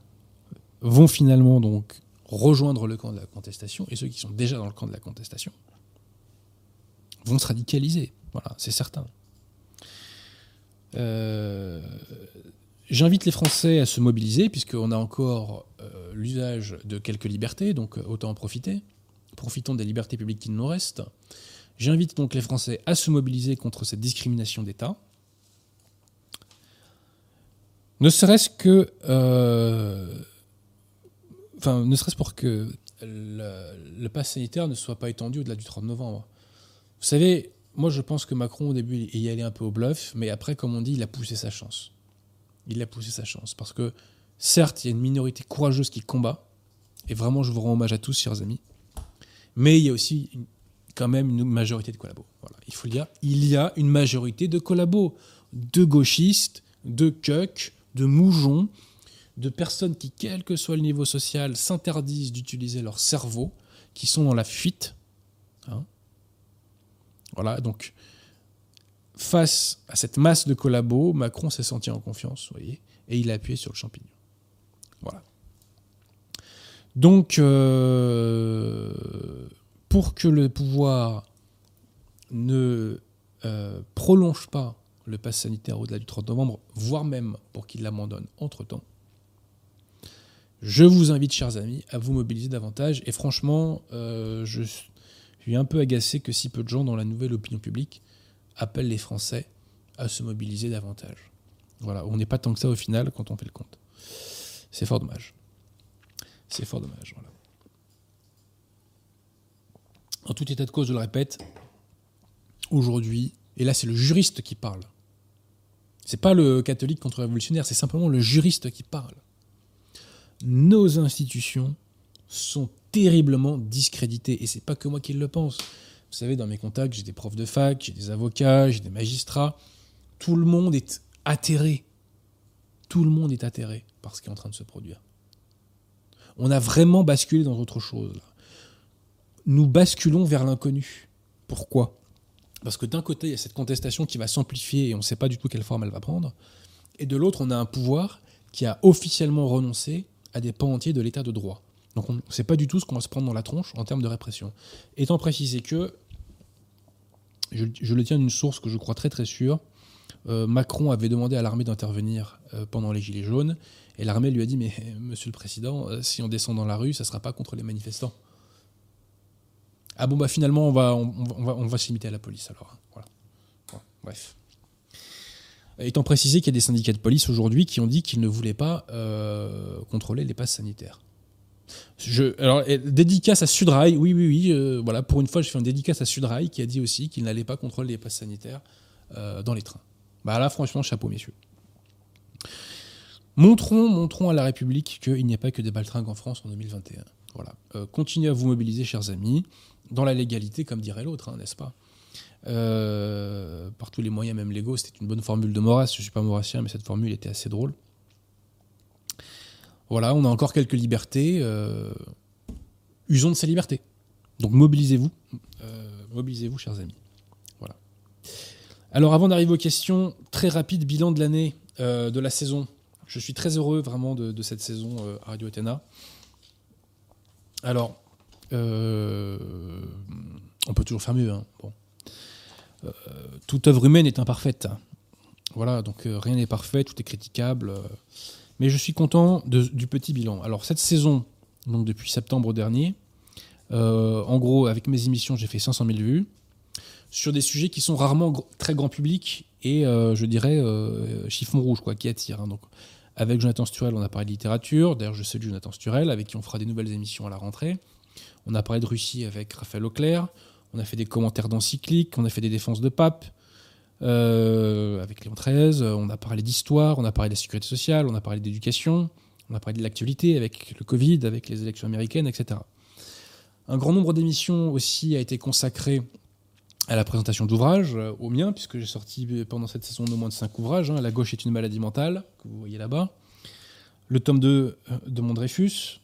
vont finalement donc rejoindre le camp de la contestation, et ceux qui sont déjà dans le camp de la contestation vont se radicaliser. Voilà, c'est certain. Euh, J'invite les Français à se mobiliser, puisqu'on a encore euh, l'usage de quelques libertés, donc euh, autant en profiter. Profitons des libertés publiques qui nous restent. J'invite donc les Français à se mobiliser contre cette discrimination d'État. Ne serait-ce que. Enfin, ne serait-ce pour que le, pass sanitaire ne soit pas étendu au-delà du 30 novembre. Vous savez, moi je pense que Macron au début il y allait un peu au bluff, mais après, comme on dit, il a poussé sa chance. Il a poussé sa chance. Parce que certes, il y a une minorité courageuse qui combat, et vraiment je vous rends hommage à tous, chers amis, mais il y a aussi quand même une majorité de collabos. Il faut le dire, il y a une majorité de collabos, de gauchistes, de cucks, de moujons, de personnes qui, quel que soit le niveau social, s'interdisent d'utiliser leur cerveau, qui sont dans la fuite. hein. Voilà, donc face à cette masse de collabos, Macron s'est senti en confiance, vous voyez, et il a appuyé sur le champignon. Voilà. Donc, euh, pour que le pouvoir ne euh, prolonge pas le pass sanitaire au-delà du 30 novembre, voire même pour qu'il l'abandonne entre-temps, je vous invite, chers amis, à vous mobiliser davantage. Et franchement, euh, je suis un peu agacé que si peu de gens dans la nouvelle opinion publique appelle les Français à se mobiliser davantage. Voilà, on n'est pas tant que ça au final quand on fait le compte. C'est fort dommage. C'est fort dommage. Voilà. En tout état de cause, je le répète, aujourd'hui, et là c'est le juriste qui parle. C'est pas le catholique contre-révolutionnaire, c'est simplement le juriste qui parle. Nos institutions sont terriblement discréditées et c'est pas que moi qui le pense. Vous savez, dans mes contacts, j'ai des profs de fac, j'ai des avocats, j'ai des magistrats. Tout le monde est atterré. Tout le monde est atterré par ce qui est en train de se produire. On a vraiment basculé dans autre chose. Nous basculons vers l'inconnu. Pourquoi? Parce que d'un côté, il y a cette contestation qui va s'amplifier et on ne sait pas du tout quelle forme elle va prendre. Et de l'autre, on a un pouvoir qui a officiellement renoncé à des pans entiers de l'état de droit. Donc on ne sait pas du tout ce qu'on va se prendre dans la tronche en termes de répression. Étant précisé que, je, le tiens d'une source que je crois très très sûre, euh, Macron avait demandé à l'armée d'intervenir euh, pendant les Gilets jaunes, et l'armée lui a dit, mais monsieur le Président, euh, si on descend dans la rue, ça ne sera pas contre les manifestants. Ah bon, bah finalement, on va, on, se limiter à la police alors. Hein. Voilà. bref. Étant précisé qu'il y a des syndicats de police aujourd'hui qui ont dit qu'ils ne voulaient pas contrôler les passes sanitaires. Alors, dédicace à Sudrail, oui, oui, oui. Euh, voilà, pour une fois, je fais une dédicace à Sudrail qui a dit aussi qu'il n'allait pas contrôler les passes sanitaires euh, dans les trains. Bah là, franchement, chapeau, messieurs. Montrons, montrons à la République qu'il n'y a pas que des baltringues en France en 2021. Voilà. Euh, continuez à vous mobiliser, chers amis, dans la légalité, comme dirait l'autre, hein, n'est-ce pas Par tous les moyens, même légaux, c'était une bonne formule de Maurras. Je ne suis pas maurassien, mais cette formule était assez drôle. Voilà, on a encore quelques libertés. Euh, usons de ces libertés. Donc mobilisez-vous. Euh, mobilisez-vous, chers amis. Voilà. Alors avant d'arriver aux questions, très rapide bilan de l'année, euh, de la saison. Je suis très heureux vraiment de, cette saison à Radio Athéna. Alors, on peut toujours faire mieux. Hein. Bon. Toute œuvre humaine est imparfaite. Voilà, donc rien n'est parfait, tout est critiquable. Mais je suis content du petit bilan. Alors cette saison, donc depuis septembre dernier, euh, en gros, avec mes émissions, j'ai fait 500 000 vues sur des sujets qui sont rarement très grand public et euh, je dirais euh, chiffon rouge, quoi, qui attire. Hein. Donc, avec Jonathan Sturel, on a parlé de littérature. D'ailleurs, je salue Jonathan Sturel, avec qui on fera des nouvelles émissions à la rentrée. On a parlé de Russie avec Raphaël Auclair. On a fait des commentaires d'encycliques. On a fait des défenses de pape. Euh, avec Léon XIII, on a parlé d'histoire, on a parlé de la sécurité sociale, on a parlé d'éducation, on a parlé de l'actualité avec le Covid, avec les élections américaines, etc. Un grand nombre d'émissions aussi a été consacré à la présentation d'ouvrages, euh, au mien, puisque j'ai sorti pendant cette saison no moins de 5 ouvrages. Hein. La gauche est une maladie mentale, que vous voyez là-bas. Le tome 2 euh, de Mon Dreyfus.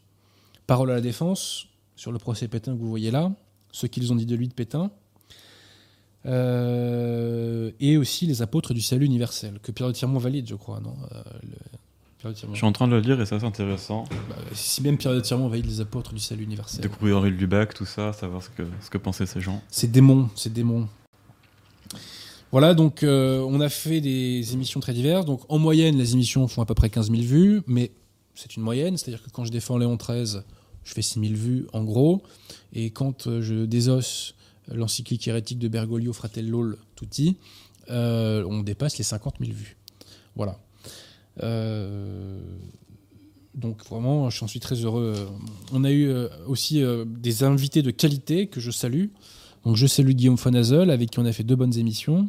Parole à la défense, sur le procès Pétain que vous voyez là. Ce qu'ils ont dit de lui de Pétain. Euh, et aussi les apôtres du salut universel, que Pierre de Tirmont valide, je crois, non euh, Je suis en train de le lire et c'est assez intéressant. Bah, si même Pierre de Tirmont valide les apôtres du salut universel. Découvrir Henri Lubac, tout ça, savoir ce que, ce que pensaient ces gens. C'est démon, c'est démon. Voilà, donc euh, on a fait des émissions très diverses. Donc en moyenne, les émissions font à peu près 15 000 vues, mais c'est une moyenne, c'est-à-dire que quand je défends Léon XIII, je fais 6 000 vues en gros, et quand je désosse l'encyclique hérétique de Bergoglio Fratello Tutti, euh, on dépasse les 50 000 vues. Voilà. Euh, donc vraiment, j'en suis très heureux. On a eu euh, aussi des invités de qualité que je salue. Donc je salue Guillaume Fonazel, avec qui on a fait deux bonnes émissions.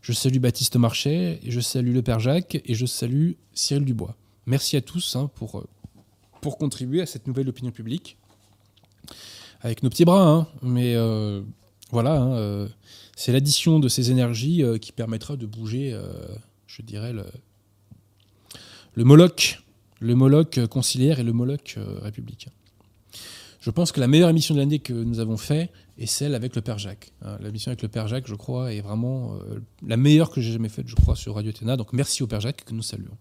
Je salue Baptiste Marchais, et je salue le Père Jacques, et je salue Cyril Dubois. Merci à tous hein, pour, pour contribuer à cette nouvelle opinion publique. Avec nos petits bras, hein, mais voilà, hein, euh, c'est l'addition de ces énergies euh, qui permettra de bouger, euh, je dirais, le, Moloch, le Moloch conciliaire et le Moloch républicain. Je pense que la meilleure émission de l'année que nous avons fait est celle avec le Père Jacques. Hein, la mission avec le Père Jacques, je crois, est vraiment la meilleure que j'ai jamais faite, je crois, sur Radio Téna. Donc merci au Père Jacques que nous saluons.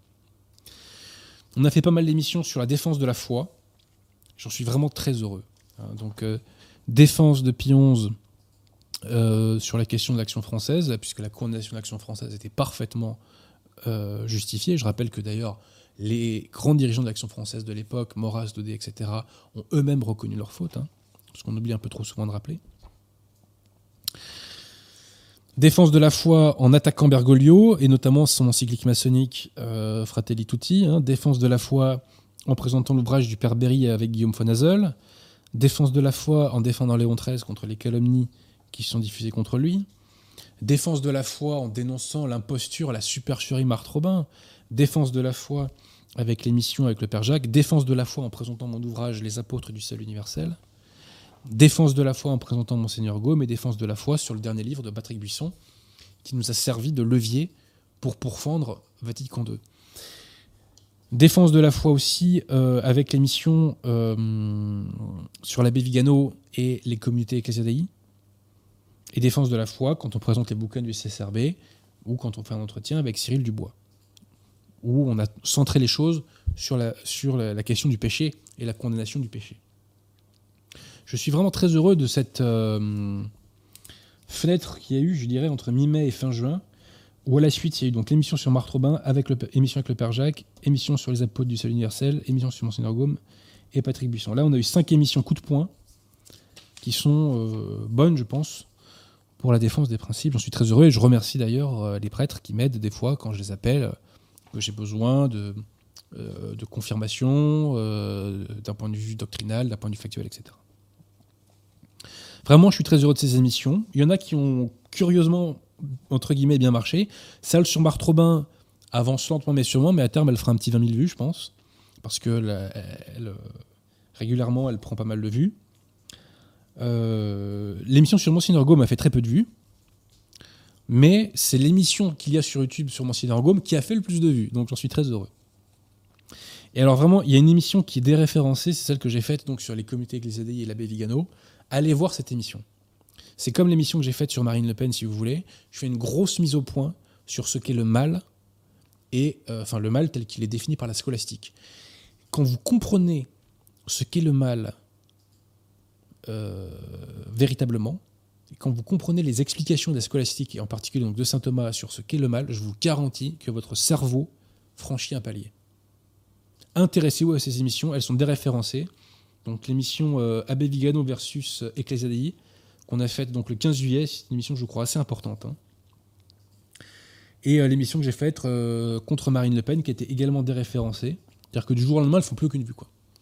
On a fait pas mal d'émissions sur la défense de la foi. J'en suis vraiment très heureux. Hein. donc défense de Pionze euh, sur la question de l'action française, puisque la condamnation de l'action française était parfaitement euh, justifiée. Je rappelle que d'ailleurs, les grands dirigeants de l'action française de l'époque, Maurras, Daudet, etc., ont eux-mêmes reconnu leur faute, hein, ce qu'on oublie un peu trop souvent de rappeler. Défense de la foi en attaquant Bergoglio, et notamment son encyclique maçonnique euh, Fratelli Tutti. hein. Défense de la foi en présentant l'ouvrage du Père Berry avec Guillaume von Hazel. Défense de la foi en défendant Léon XIII contre les calomnies qui sont diffusées contre lui. Défense de la foi en dénonçant l'imposture, la supercherie Marthe Robin. Défense de la foi avec l'émission avec le Père Jacques. Défense de la foi en présentant mon ouvrage Les apôtres du salut universel. Défense de la foi en présentant Monseigneur Gaume et défense de la foi sur le dernier livre de Patrick Buisson qui nous a servi de levier pour pourfendre Vatican II. Défense de la foi aussi euh, avec l'émission euh, sur l'abbé Vigano et les communautés ecclésiadei. Et défense de la foi quand on présente les bouquins du CSRB ou quand on fait un entretien avec Cyril Dubois. Où on a centré les choses sur la question du péché et la condamnation du péché. Je suis vraiment très heureux de cette euh, fenêtre qu'il y a eu, je dirais, entre mi-mai et fin juin, où à la suite, il y a eu donc l'émission sur Marthe Robin, avec émission avec le Père Jacques, émission sur les apôtres du salut universel, émission sur Monseigneur Gaume et Patrick Buisson. Là, on a eu cinq émissions coup de poing qui sont euh, bonnes, je pense, pour la défense des principes. J'en suis très heureux et je remercie d'ailleurs euh, les prêtres qui m'aident des fois quand je les appelle, que j'ai besoin de, euh, de confirmation d'un point de vue doctrinal, d'un point de vue factuel, etc. Vraiment, je suis très heureux de ces émissions. Il y en a qui ont curieusement, entre guillemets, bien marché. Celle sur Marthe Robin avance lentement mais sûrement, mais à terme, elle fera un petit 20 000 vues, je pense. Parce que elle, euh, régulièrement, elle prend pas mal de vues. Euh, l'émission sur Monseigneur Gaume a fait très peu de vues. Mais c'est l'émission qu'il y a sur YouTube sur Monseigneur Gaume qui a fait le plus de vues. Donc j'en suis très heureux. Et alors vraiment, il y a une émission qui est déréférencée, c'est celle que j'ai faite donc sur les comités ecclésiadei et l'abbé Vigano. Allez voir cette émission. C'est comme l'émission que j'ai faite sur Marine Le Pen, si vous voulez. Je fais une grosse mise au point sur ce qu'est le mal, et euh, enfin le mal tel qu'il est défini par la scolastique. Quand vous comprenez ce qu'est le mal euh, véritablement, quand vous comprenez les explications des scolastiques, et en particulier donc de saint Thomas sur ce qu'est le mal, je vous garantis que votre cerveau franchit un palier. Intéressez-vous à ces émissions, elles sont déréférencées. Donc l'émission euh, Abbé Vigano versus euh, Ecclesia Dei, qu'on a faite donc le 15 juillet, c'est une émission je crois assez importante. hein. Et euh, l'émission que j'ai faite euh, contre Marine Le Pen, qui était également déréférencée. C'est-à-dire que du jour au lendemain, elles font plus aucune vue.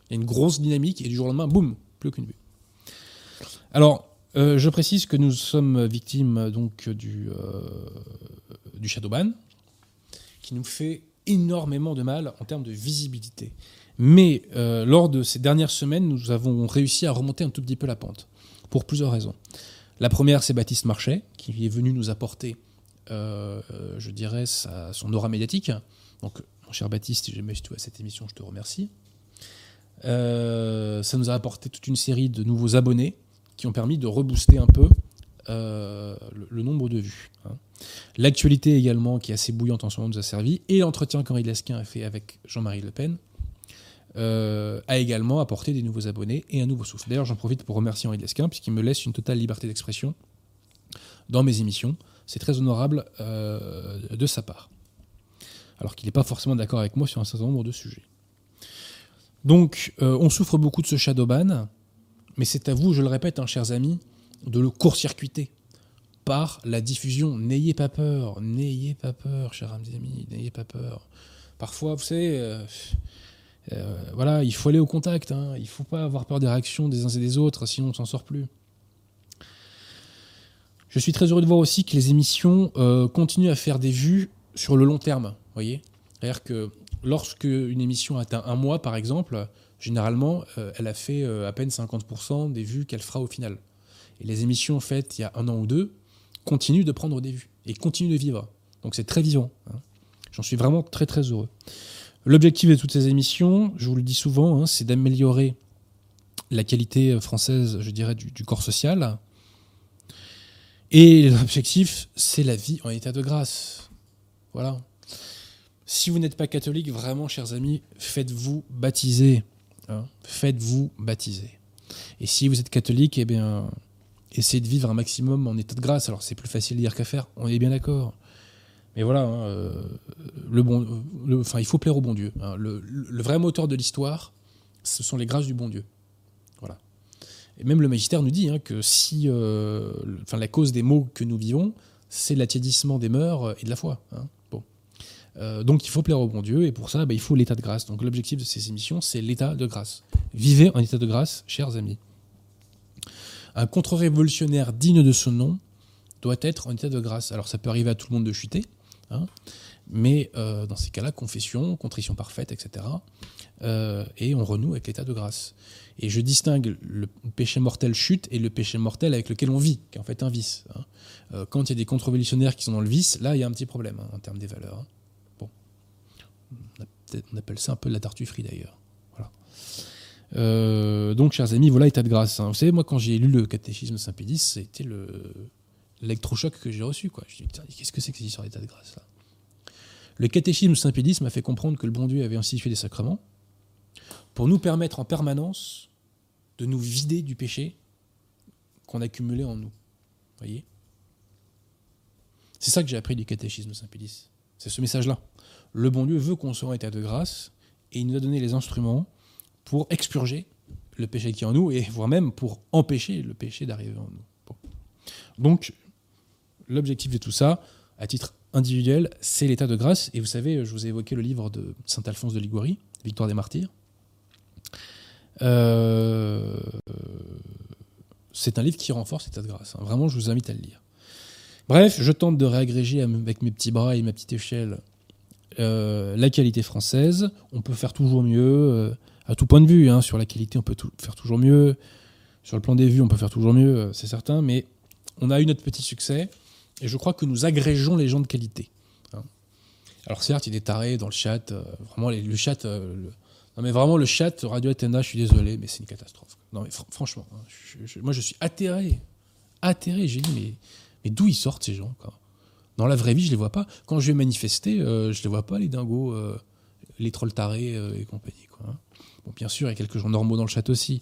Il y a une grosse dynamique et du jour au lendemain, boum, plus aucune vue. Alors, euh, je précise que nous sommes victimes donc du, du Shadowban, qui nous fait énormément de mal en termes de visibilité. Mais lors de ces dernières semaines, nous avons réussi à remonter un tout petit peu la pente, pour plusieurs raisons. La première, c'est Baptiste Marchais, qui est venu nous apporter, euh, je dirais, son aura médiatique. Donc, mon cher Baptiste, si jamais tu vois cette émission, je te remercie. Euh, ça nous a apporté toute une série de nouveaux abonnés qui ont permis de rebooster un peu euh, le, le nombre de vues. hein. L'actualité également, qui est assez bouillante en ce moment, nous a servi. Et l'entretien qu'Henri Lesquin a fait avec Jean-Marie Le Pen euh, a également apporté des nouveaux abonnés et un nouveau souffle. D'ailleurs, j'en profite pour remercier Henri Lesquin, puisqu'il me laisse une totale liberté d'expression dans mes émissions. C'est très honorable euh, de sa part. Alors qu'il n'est pas forcément d'accord avec moi sur un certain nombre de sujets. Donc, euh, on souffre beaucoup de ce shadowban, mais c'est à vous, je le répète, hein, chers amis, de le court-circuiter par la diffusion. N'ayez pas peur, n'ayez pas peur, chers amis, n'ayez pas peur. Parfois, vous savez, euh, voilà, il faut aller au contact, hein, il faut pas avoir peur des réactions des uns et des autres, sinon on s'en sort plus. Je suis très heureux de voir aussi que les émissions euh, continuent à faire des vues sur le long terme, voyez C'est-à-dire que lorsque une émission atteint un mois, par exemple, généralement, euh, elle a fait à peine 50% des vues qu'elle fera au final. Et les émissions faites il y a un an ou deux continuent de prendre des vues et continuent de vivre. Donc c'est très vivant. hein. J'en suis vraiment très très heureux. L'objectif de toutes ces émissions, je vous le dis souvent, hein, c'est d'améliorer la qualité française, je dirais, du, corps social. Et l'objectif, c'est la vie en état de grâce. Voilà. Si vous n'êtes pas catholique, vraiment, chers amis, faites-vous baptiser. hein. Faites-vous baptiser. Et si vous êtes catholique, eh bien, essayez de vivre un maximum en état de grâce. Alors, c'est plus facile à dire qu'à faire, on est bien d'accord. Mais voilà, hein, euh, le bon, enfin, il faut plaire au bon Dieu. hein. Le, vrai moteur de l'histoire, ce sont les grâces du bon Dieu. Voilà. Et même le magistère nous dit hein, que si, euh, enfin, la cause des maux que nous vivons, c'est l'attiédissement des mœurs et de la foi. Bon. Euh, donc il faut plaire au bon Dieu, et pour ça, bah, il faut l'état de grâce. Donc l'objectif de ces émissions, c'est l'état de grâce. Vivez en état de grâce, chers amis. Un contre-révolutionnaire digne de ce nom doit être en état de grâce. Alors ça peut arriver à tout le monde de chuter, hein, mais euh, dans ces cas-là, confession, contrition parfaite, etc. Euh, et on renoue avec l'état de grâce. Et je distingue le péché mortel chute et le péché mortel avec lequel on vit, qui est en fait un vice. hein. Euh, quand il y a des contre-révolutionnaires qui sont dans le vice, là, il y a un petit problème hein, en termes des valeurs. Bon. On, appelle ça un peu de la tartufferie d'ailleurs. Donc, chers amis, voilà état de grâce. Vous savez, moi, quand j'ai lu le catéchisme Saint-Pédis, c'était le l'électrochoc que j'ai reçu. Quoi. Je me Putain, qu'est-ce que c'est que cette histoire d'état de grâce là? Le catéchisme Saint-Pédis m'a fait comprendre que le bon Dieu avait institué des sacrements pour nous permettre en permanence de nous vider du péché qu'on a cumulé en nous. voyez? C'est ça que j'ai appris du catéchisme Saint-Pédis. C'est ce message-là. Le bon Dieu veut qu'on soit en état de grâce et il nous a donné les instruments pour expurger le péché qui est en nous et voire même pour empêcher le péché d'arriver en nous. Donc, l'objectif de tout ça, à titre individuel, c'est l'état de grâce. Et vous savez, je vous ai évoqué le livre de Saint Alphonse de Liguori, Victoire des martyrs. Euh, c'est un livre qui renforce l'état de grâce. hein. Vraiment, je vous invite à le lire. Bref, je tente de réagréger avec mes petits bras et ma petite échelle euh, la qualité française. On peut faire toujours mieux, euh, à tout point de vue. hein. Sur la qualité, on peut faire toujours mieux. Sur le plan des vues, on peut faire toujours mieux, c'est certain. Mais on a eu notre petit succès. Et je crois que nous agrégeons les gens de qualité. hein. Alors certes, il y a des tarés dans le chat. euh, vraiment, le chat... euh, non mais vraiment, le chat Radio Athéna, je suis désolé, mais c'est une catastrophe. Non mais fr- franchement, hein, moi je suis atterré. Atterré, j'ai dit, mais, d'où ils sortent ces gens Dans la vraie vie, je les vois pas. Quand je vais manifester, euh, je les vois pas, les dingos, euh, les trolls tarés et compagnie. Hein. Bon, bien sûr, il y a quelques gens normaux dans le chat aussi.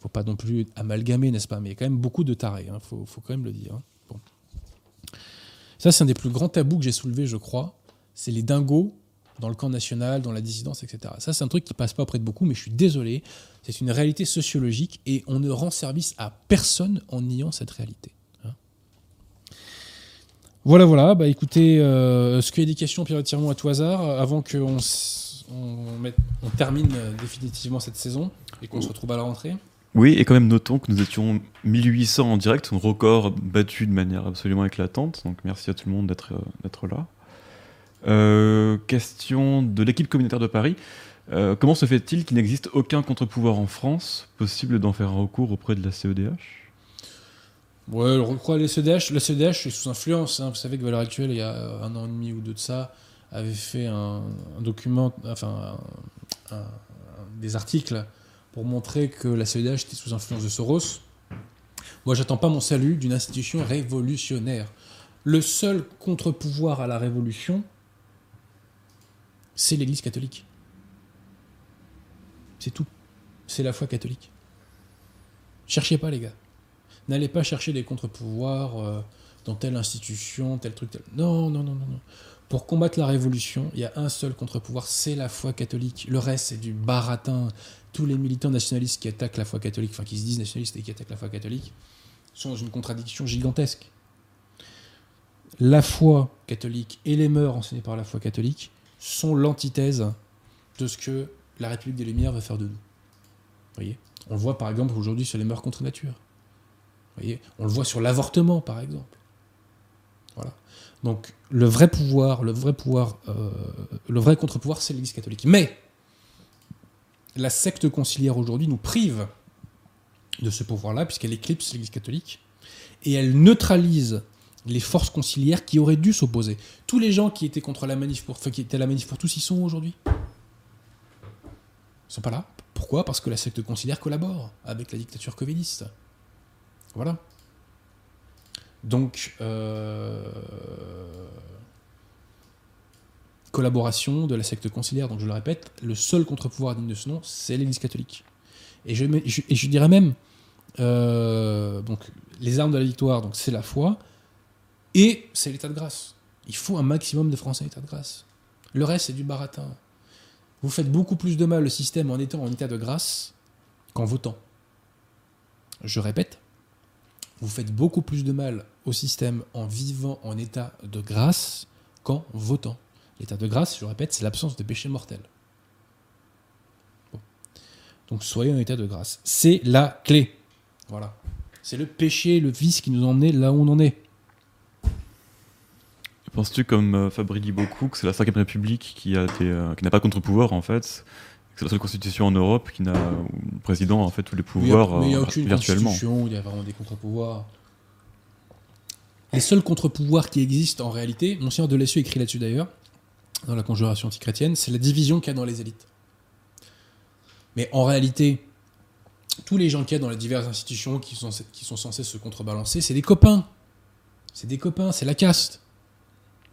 Faut pas non plus amalgamer, n'est-ce pas? Mais il y a quand même beaucoup de tarés, il faut, quand même le dire. Ça, c'est un des plus grands tabous que j'ai soulevé, je crois. C'est les dingos dans le camp national, dans la dissidence, etc. Ça, c'est un truc qui passe pas auprès de beaucoup, mais je suis désolé. C'est une réalité sociologique et on ne rend service à personne en niant cette réalité. hein. Voilà, voilà. Bah écoutez, euh, est-ce qu'il y a des questions, Pierre à tout hasard, avant qu'on on termine euh, définitivement cette saison et qu'on se retrouve à la rentrée? Oui, et quand même notons que nous étions 1800 en direct, un record battu de manière absolument éclatante. Donc merci à tout le monde d'être euh, là. Euh, question de l'équipe communautaire de Paris. Euh, comment se fait-il qu'il n'existe aucun contre-pouvoir en France Possible d'en faire un recours auprès de la CEDH Ouais, le recours à la CEDH, la CEDH est sous influence. hein. Vous savez que Valeurs Actuelles, il y a un an et demi ou deux de ça, avait fait un, document, enfin, des articles pour montrer que la CEDH était sous influence de Soros. Moi, j'attends pas mon salut d'une institution révolutionnaire. Le seul contre-pouvoir à la révolution, c'est l'Église catholique. C'est tout. C'est la foi catholique. Cherchez pas, les gars. N'allez pas chercher des contre-pouvoirs euh, dans telle institution, tel truc, tel. Non, non, non, non, non. Pour combattre la révolution, il y a un seul contre-pouvoir, c'est la foi catholique. Le reste, c'est du baratin. Tous les militants nationalistes qui attaquent la foi catholique, enfin qui se disent nationalistes et qui attaquent la foi catholique, sont dans une contradiction gigantesque. La foi catholique et les mœurs enseignées par la foi catholique sont l'antithèse de ce que la République des Lumières va faire de nous. Vous voyez? On le voit par exemple aujourd'hui sur les mœurs contre nature. Voyez? On le voit sur l'avortement, par exemple. Voilà. Donc, le vrai pouvoir, le vrai pouvoir, euh, le vrai contre-pouvoir, c'est l'Église catholique. Mais la secte conciliaire aujourd'hui nous prive de ce pouvoir-là, puisqu'elle éclipse l'Église catholique, et elle neutralise les forces conciliaires qui auraient dû s'opposer. Tous les gens qui étaient contre la manif pour, à la manif pour tous, ils sont aujourd'hui? Ils sont pas là. Pourquoi? Parce que la secte conciliaire collabore avec la dictature covidiste. Voilà. Donc, euh, collaboration de la secte conciliaire. Donc, je le répète, le seul contre-pouvoir digne de ce nom, c'est l'Église catholique. Et je, dirais même, euh, les armes de la victoire, donc c'est la foi, et c'est l'état de grâce. Il faut un maximum de Français en état de grâce. Le reste, c'est du baratin. Vous faites beaucoup plus de mal au système en étant en état de grâce qu'en votant. Je répète, vous faites beaucoup plus de mal au système en vivant en état de grâce qu'en votant. L'état de grâce, je répète, c'est l'absence de péché mortel. Bon. Donc soyez en état de grâce. C'est la clé. Voilà. C'est le péché, le vice qui nous a emmenés là où on en est. Penses-tu, comme euh, Fabri dit beaucoup, que c'est la 5 République qui a euh, qui n'a pas de contre-pouvoir en fait C'est la seule constitution en Europe qui n'a, où le président a en fait tous les pouvoirs Mais il n'y a, euh, aucune virtuellement. constitution, il y a vraiment des contre-pouvoirs. Les seuls contre-pouvoirs qui existent en réalité, Monseigneur de Lessieux écrit là-dessus d'ailleurs, dans la conjuration antichrétienne, c'est la division qu'il y a dans les élites. Mais en réalité, tous les gens qu'il y a dans les diverses institutions qui sont, qui censés se contrebalancer, c'est des copains. C'est des copains, c'est la caste.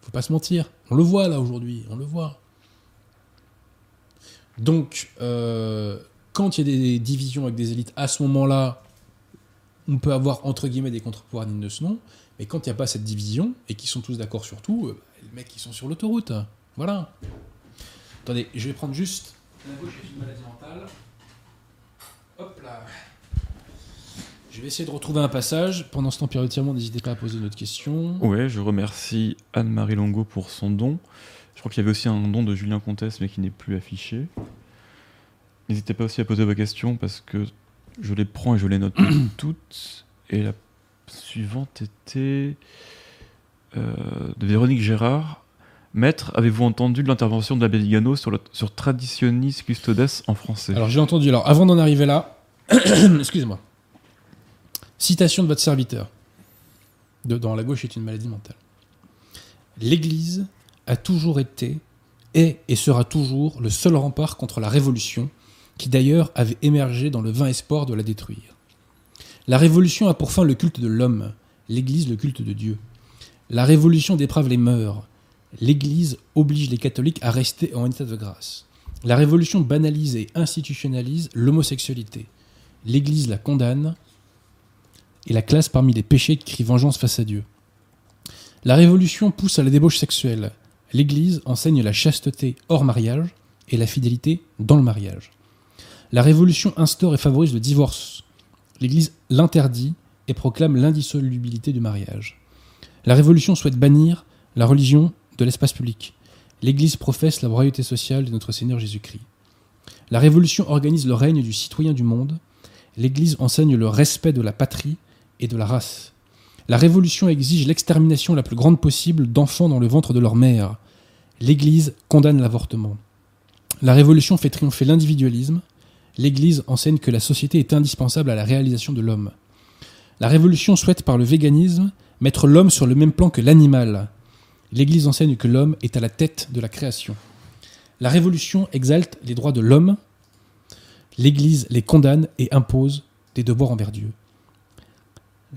Faut pas se mentir. On le voit là aujourd'hui, on le voit. Donc, euh, quand il y a des divisions avec des élites, à ce moment-là, on peut avoir entre guillemets des contre-pouvoirs dignes de ce nom. Mais quand il n'y a pas cette division et qu'ils sont tous d'accord sur tout, euh, les mecs ils sont sur l'autoroute. Voilà. Attendez, je vais prendre juste. La gauche est une maladie mentale. Hop là. Je vais essayer de retrouver un passage. Pendant ce temps, périodiquement, n'hésitez pas à poser notre question. Ouais, je remercie Anne-Marie Longo pour son don. Je crois qu'il y avait aussi un don de Julien Comtesse, mais qui n'est plus affiché. N'hésitez pas aussi à poser vos questions parce que je les prends et je les note toutes. Et la suivante était euh, de Véronique Gérard. Maître, avez-vous entendu l'intervention de l'abbé Vigano sur, sur Traditionis Custodes en français? Alors j'ai entendu. Alors avant d'en arriver là, excusez-moi. Citation de votre serviteur. De- dans La gauche est une maladie mentale. L'Église a toujours été, est et sera toujours le seul rempart contre la Révolution, qui d'ailleurs avait émergé dans le vain espoir de la détruire. La Révolution a pour fin le culte de l'homme, l'Église le culte de Dieu. La Révolution déprave les mœurs, l'Église oblige les catholiques à rester en état de grâce. La Révolution banalise et institutionnalise l'homosexualité. L'Église la condamne et la classe parmi les péchés qui crient vengeance face à Dieu. La Révolution pousse à la débauche sexuelle. L'Église enseigne la chasteté hors mariage et la fidélité dans le mariage. La Révolution instaure et favorise le divorce. L'Église l'interdit et proclame l'indissolubilité du mariage. La Révolution souhaite bannir la religion de l'espace public. L'Église professe la royauté sociale de notre Seigneur Jésus-Christ. La Révolution organise le règne du citoyen du monde. L'Église enseigne le respect de la patrie et de la race. La Révolution exige l'extermination la plus grande possible d'enfants dans le ventre de leur mère. L'Église condamne l'avortement. La Révolution fait triompher l'individualisme. L'Église enseigne que la société est indispensable à la réalisation de l'homme. La Révolution souhaite par le véganisme mettre l'homme sur le même plan que l'animal. L'Église enseigne que l'homme est à la tête de la création. La Révolution exalte les droits de l'homme. L'Église les condamne et impose des devoirs envers Dieu.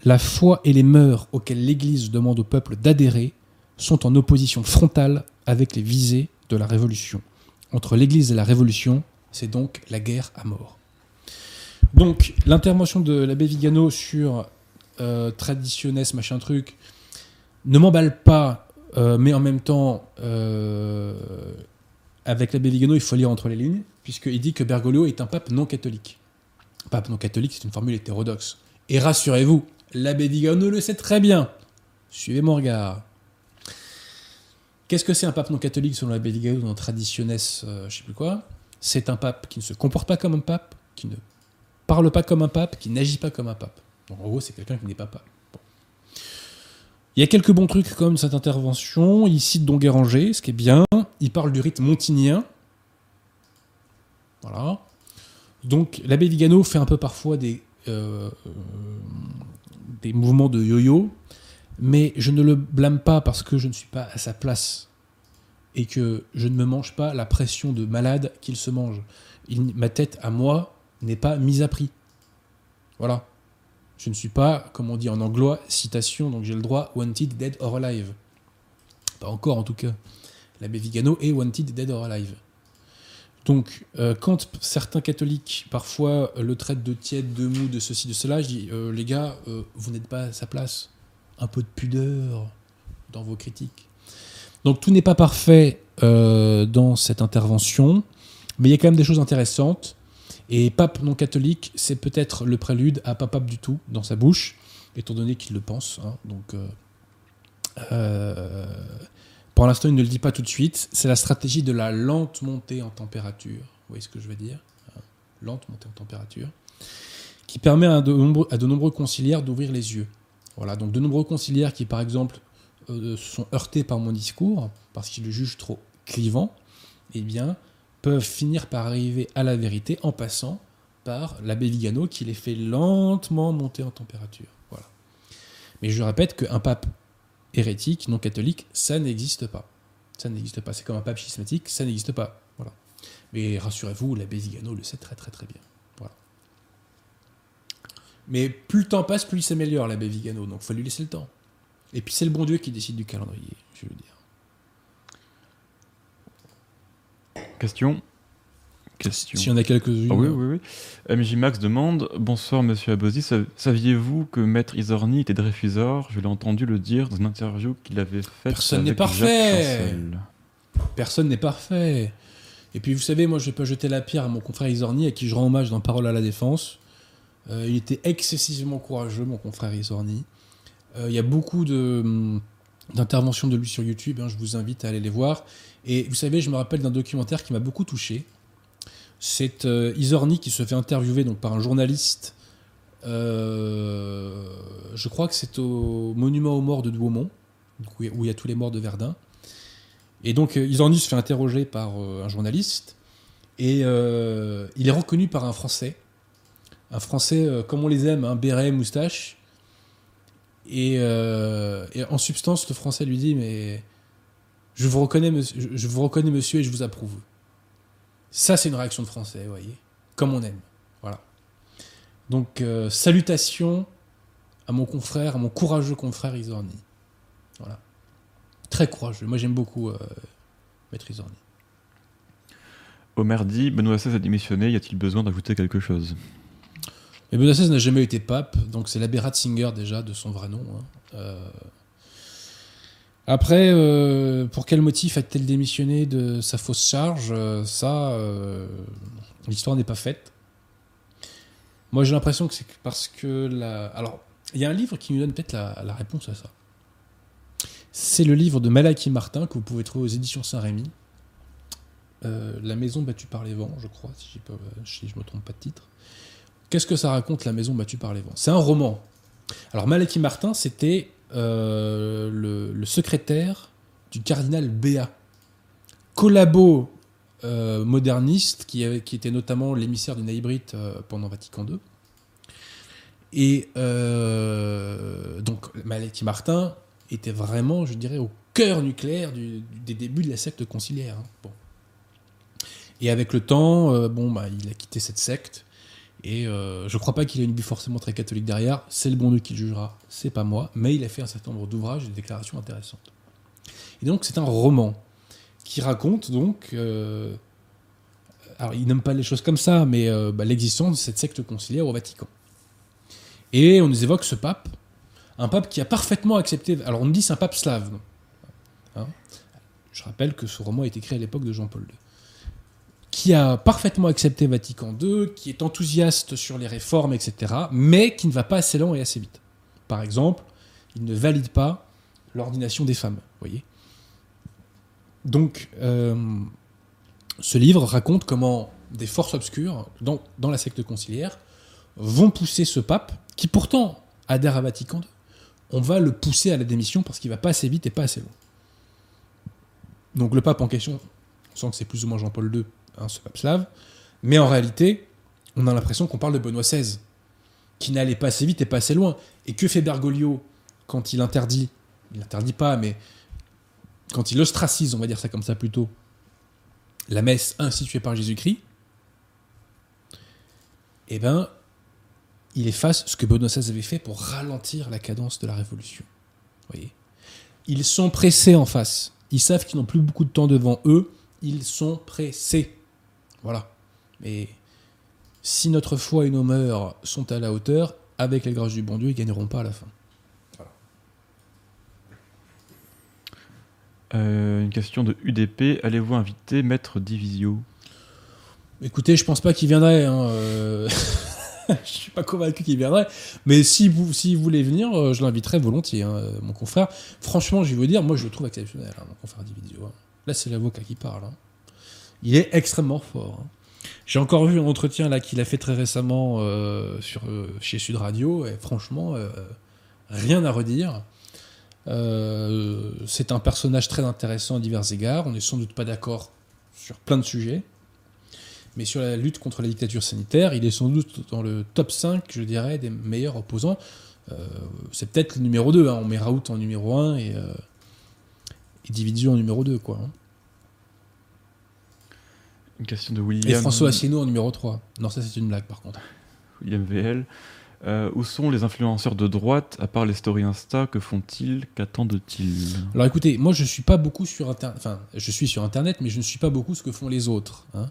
La foi et les mœurs auxquelles l'Église demande au peuple d'adhérer sont en opposition frontale avec les visées de la Révolution. Entre l'Église et la Révolution, c'est donc la guerre à mort. Donc, l'intervention de l'abbé Vigano sur euh, machin truc, ne m'emballe pas, euh, mais en même temps, euh, avec l'abbé Vigano, il faut lire entre les lignes, puisqu'il dit que Bergoglio est un pape non catholique. Pape non catholique, c'est une formule hétérodoxe. Et rassurez-vous, l'abbé Vigano le sait très bien. Suivez mon regard. Qu'est-ce que c'est un pape non catholique selon l'abbé Vigano dans Traditiones, euh, je sais plus quoi? C'est un pape qui ne se comporte pas comme un pape, qui ne parle pas comme un pape, qui n'agit pas comme un pape. Donc, en gros, c'est quelqu'un qui n'est pas pape. Il y a quelques bons trucs comme cette intervention. Il cite Don Guéranger, ce qui est bien. Il parle du rite montinien. Voilà. Donc l'abbé Vigano fait un peu parfois des, euh, euh, des mouvements de yo-yo, mais je ne le blâme pas parce que je ne suis pas à sa place et que je ne me mange pas la pression de malade qu'il se mange. Ma tête à moi n'est pas mise à prix. Voilà. Je ne suis pas, comme on dit en anglois, citation, donc j'ai le droit, wanted, dead or alive. Pas encore en tout cas. L'abbé Vigano est wanted, dead or alive. Donc, euh, quand certains catholiques, parfois, euh, le traitent de tiède, de mou, de ceci, de cela, je dis, euh, les gars, vous n'êtes pas à sa place. Un peu de pudeur dans vos critiques. Donc, tout n'est pas parfait dans cette intervention, mais il y a quand même des choses intéressantes. Et pape non catholique, c'est peut-être le prélude à pas pape du tout dans sa bouche. étant donné qu'il le pense. hein. donc, euh, euh, pour l'instant, il ne le dit pas tout de suite. C'est la stratégie de la lente montée en température. Vous voyez ce que je veux dire hein Lente montée en température. Qui permet à de nombreux, à conciliaires d'ouvrir les yeux. Voilà, donc de nombreux conciliaires qui, par exemple, euh, sont heurtés par mon discours, parce qu'ils le jugent trop clivant, eh bien, peuvent finir par arriver à la vérité en passant par l'abbé Vigano qui les fait lentement monter en température. Voilà. Mais je répète qu'un pape hérétique, non catholique, ça n'existe pas. Ça n'existe pas. C'est comme un pape schismatique, ça n'existe pas. Voilà. Mais rassurez-vous, l'abbé Vigano le sait très très très bien. Voilà. Mais plus le temps passe, plus il s'améliore, l'abbé Vigano. Donc il faut lui laisser le temps. Et puis c'est le bon Dieu qui décide du calendrier, je veux dire. Question Question. S'il y en a quelques-unes. Ah oui, oui, oui. MJ Max demande Bonsoir, monsieur Abosi. Sa- Saviez-vous que Maître Isorni était Dreyfusard Je l'ai entendu le dire dans une interview qu'il avait faite. Personne n'est parfait. Personne n'est parfait. Et puis vous savez, moi je vais pas jeter la pierre à mon confrère Isorni, à qui je rends hommage dans Parole à la Défense. Euh, il était excessivement courageux, mon confrère Isorni. Euh, il y a beaucoup de, hum, d'interventions de lui sur YouTube, hein, je vous invite à aller les voir. Et vous savez, je me rappelle d'un documentaire qui m'a beaucoup touché. C'est euh, Isorni qui se fait interviewer donc, par un journaliste. euh, je crois que c'est au monument aux morts de Douaumont, où il y a- tous les morts de Verdun. Et donc, euh, Isorni se fait interroger par un journaliste et il est reconnu par un Français. Un Français comme on les aime, un béret, moustache. Et en substance, le Français lui dit Mais je vous reconnais, monsieur, je- je vous reconnais, monsieur, et je vous approuve. Ça, c'est une réaction de Français, vous voyez. Comme on aime. Voilà. Donc, euh, salutations à mon confrère, à mon courageux confrère Isorni. Voilà. Très courageux. Moi, j'aime beaucoup euh, Maître Isorni. Omer dit Benoît XVI a démissionné. Y a-t-il besoin d'ajouter quelque chose? Mais Benoît XVI n'a jamais été pape, donc c'est l'abbé Ratzinger déjà de son vrai nom. hein. Euh, Après, euh, pour quel motif a-t-elle démissionné de sa fausse charge Euh, Ça, euh, l'histoire n'est pas faite. Moi, j'ai l'impression que c'est parce que la... Alors, il y a un livre qui nous donne peut-être la, réponse à ça. C'est le livre de Malachi Martin que vous pouvez trouver aux éditions Saint-Rémy. La maison battue par les vents, je crois, si, si je me trompe pas de titre. Qu'est-ce que ça raconte, La maison battue par les vents? C'est un roman. Alors, Malachi Martin, c'était euh, le, secrétaire du cardinal Béat, collabo euh, moderniste, qui, était notamment l'émissaire du Naïbrite euh, pendant Vatican II. Et donc, Malachi Martin était vraiment, je dirais, au cœur nucléaire des débuts de la secte conciliaire. hein. Bon. Et avec le temps, bon, bah, il a quitté cette secte. Et euh, je crois pas qu'il ait une vue forcément très catholique derrière. C'est le bon Dieu qui le jugera, c'est pas moi. Mais il a fait un certain nombre d'ouvrages et de déclarations intéressantes. Et donc c'est un roman qui raconte donc. euh, alors il n'aime pas les choses comme ça, mais euh, bah, l'existence de cette secte conciliaire au Vatican. Et on nous évoque ce pape, un pape qui a parfaitement accepté. Alors on nous dit c'est un pape slave. Hein? Je rappelle que ce roman a été écrit à l'époque de Jean-Paul II qui a parfaitement accepté Vatican II, qui est enthousiaste sur les réformes, etc., mais qui ne va pas assez loin et assez vite. Par exemple, il ne valide pas l'ordination des femmes, voyez. Donc, euh, ce livre raconte comment des forces obscures dans, dans la secte conciliaire vont pousser ce pape, qui pourtant adhère à Vatican II, on va le pousser à la démission parce qu'il va pas assez vite et pas assez loin. Donc le pape en question, on sent que c'est plus ou moins Jean-Paul II, ce pape slave, mais en réalité, on a l'impression qu'on parle de Benoît XVI, qui n'allait pas assez vite et pas assez loin. Et que fait Bergoglio quand il interdit, il n'interdit pas, mais quand il ostracise, on va dire ça comme ça plutôt, la messe instituée par Jésus-Christ, eh ben, il efface ce que Benoît XVI avait fait pour ralentir la cadence de la Révolution. Voyez Ils sont pressés en face. Ils savent qu'ils n'ont plus beaucoup de temps devant eux. Ils sont pressés. Voilà. Mais si notre foi et nos mœurs sont à la hauteur, avec la grâce du bon Dieu, ils gagneront pas à la fin. Euh, Une question de UDP. Allez-vous inviter Maître Divisio? Écoutez, je pense pas qu'il viendrait. hein, euh. je suis pas convaincu qu'il viendrait. Mais si vous, si vous voulez venir, euh, je l'inviterai volontiers, hein, mon confrère. Franchement, je vais vous dire, moi, je le trouve exceptionnel, hein, mon confrère Dividio. hein. Là, c'est l'avocat qui parle. Il est extrêmement fort. hein. J'ai encore vu un entretien là qu'il a fait très récemment euh, sur, euh, chez Sud Radio, et franchement, euh, rien à redire. C'est un personnage très intéressant à divers égards. On n'est sans doute pas d'accord sur plein de sujets. Mais sur la lutte contre la dictature sanitaire, il est sans doute dans le top 5, je dirais, des meilleurs opposants. C'est peut-être le numéro 2. hein. On met Raoult en numéro 1 et, et en numéro 2. Quoi, hein. Une question de Et William. François Asselineau en numéro 3. Non, ça c'est une blague par contre. William VL. Euh, où sont les influenceurs de droite, à part les stories Insta Que font-ils? Qu'attendent-ils? Alors écoutez, moi je suis pas beaucoup sur Internet. Enfin, je suis sur Internet, mais je ne suis pas beaucoup ce que font les autres. hein.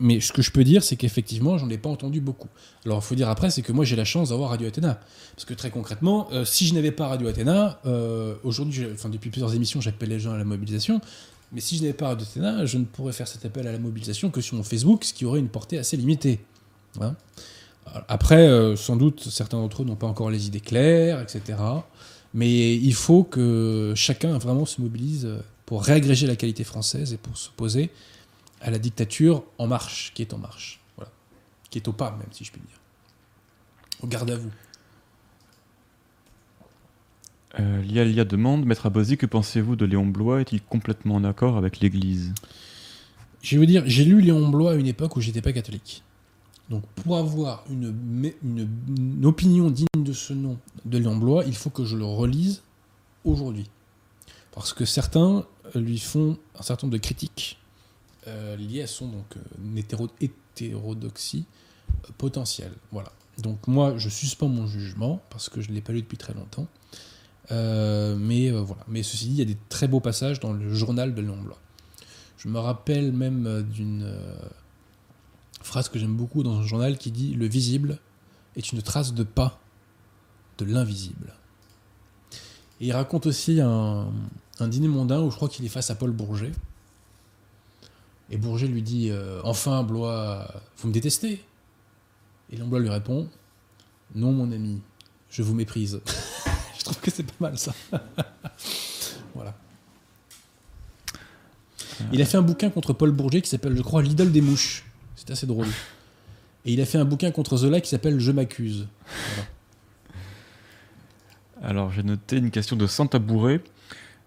Mais ce que je peux dire, c'est qu'effectivement, j'en ai pas entendu beaucoup. Alors il faut dire après, c'est que moi j'ai la chance d'avoir Radio Athéna. Parce que très concrètement, euh, si je n'avais pas Radio Athéna, euh, aujourd'hui, enfin depuis plusieurs émissions, j'appelle les gens à la mobilisation. Mais si je n'avais pas Radio Athéna, je ne pourrais faire cet appel à la mobilisation que sur mon Facebook, ce qui aurait une portée assez limitée. Hein. Après, euh, sans doute, certains d'entre eux n'ont pas encore les idées claires, etc. Mais il faut que chacun vraiment se mobilise pour réagréger la qualité française et pour s'opposer à la dictature en marche, qui est en marche. Voilà. Qui est au pas, même, si je puis dire. Au garde à vous. Euh, Lia demande Maître Abosi, que pensez-vous de Léon Blois? Est-il complètement en accord avec l'Église? Je vais dire, j'ai lu Léon Blois à une époque où j'étais pas catholique. Donc pour avoir une, opinion digne de ce nom de Léon Blois, il faut que je le relise aujourd'hui. Parce que certains lui font un certain nombre de critiques euh, liées à son donc, euh, hétérodoxie euh, potentielle. Voilà. Donc moi, je suspends mon jugement parce que je ne l'ai pas lu depuis très longtemps. Euh, mais euh, voilà. Mais ceci dit, il y a des très beaux passages dans le journal de Léon. Je me rappelle même euh, d'une phrase que j'aime beaucoup dans un journal qui dit Le visible est une trace de pas de l'invisible. Et il raconte aussi un, dîner mondain où je crois qu'il est face à Paul Bourget. Et Bourget lui dit Enfin, Blois, vous me détestez Et Blois lui répond Non, mon ami, je vous méprise. Je trouve que c'est pas mal ça. voilà. Il a fait un bouquin contre Paul Bourget qui s'appelle, je crois, L'idole des mouches. C'est assez drôle. Et il a fait un bouquin contre Zola qui s'appelle Je m'accuse. Alors, j'ai noté une question de Santa Bourré.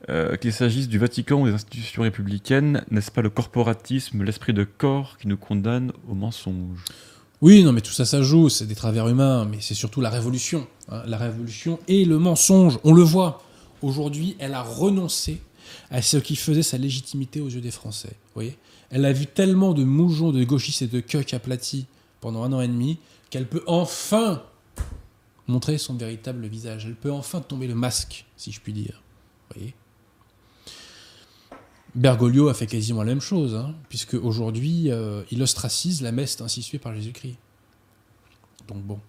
Euh, qu'il s'agisse du Vatican ou des institutions républicaines, n'est-ce pas le corporatisme, l'esprit de corps qui nous condamne au mensonge? Oui, non, mais tout ça, ça joue, c'est des travers humains, mais c'est surtout la révolution. hein. La révolution et le mensonge, on le voit. Aujourd'hui, elle a renoncé à ce qui faisait sa légitimité aux yeux des Français. Vous voyez elle a vu tellement de moujons, de gauchistes et de coqs aplatis pendant un an et demi qu'elle peut enfin montrer son véritable visage. Elle peut enfin tomber le masque, si je puis dire. Vous voyez Bergoglio a fait quasiment la même chose, hein, puisque aujourd'hui, euh, il ostracise la messe instituée par Jésus-Christ. Donc bon.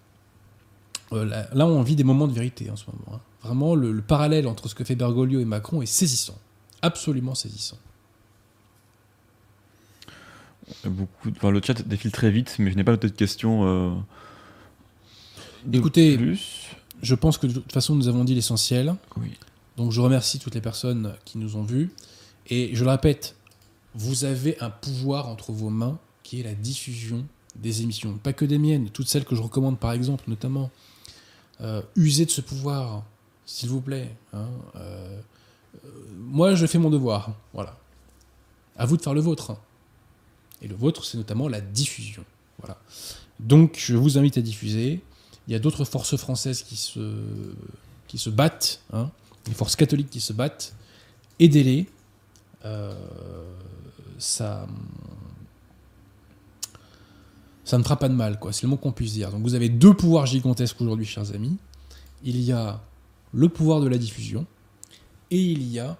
Euh, là, là, on vit des moments de vérité en ce moment. hein. Vraiment, le, le parallèle entre ce que fait Bergoglio et Macron est saisissant. Absolument saisissant. Beaucoup, enfin, le chat défile très vite, mais je n'ai pas de questions. euh, de Écoutez, plus. Je pense que de toute façon, nous avons dit l'essentiel. Oui. Donc je remercie toutes les personnes qui nous ont vus. Et je le répète, vous avez un pouvoir entre vos mains qui est la diffusion des émissions. Pas que des miennes, toutes celles que je recommande par exemple, notamment. Euh, usez de ce pouvoir, s'il vous plaît. hein. Euh, moi, je fais mon devoir. Voilà. À vous de faire le vôtre. Et le vôtre, c'est notamment la diffusion. Voilà. Donc, je vous invite à diffuser. Il y a d'autres forces françaises qui se, qui se battent, hein, les forces catholiques qui se battent. Aidez-les. Euh, ça, ça ne fera pas de mal, quoi. C'est le mot qu'on puisse dire. Donc, vous avez deux pouvoirs gigantesques aujourd'hui, chers amis. Il y a le pouvoir de la diffusion et il y a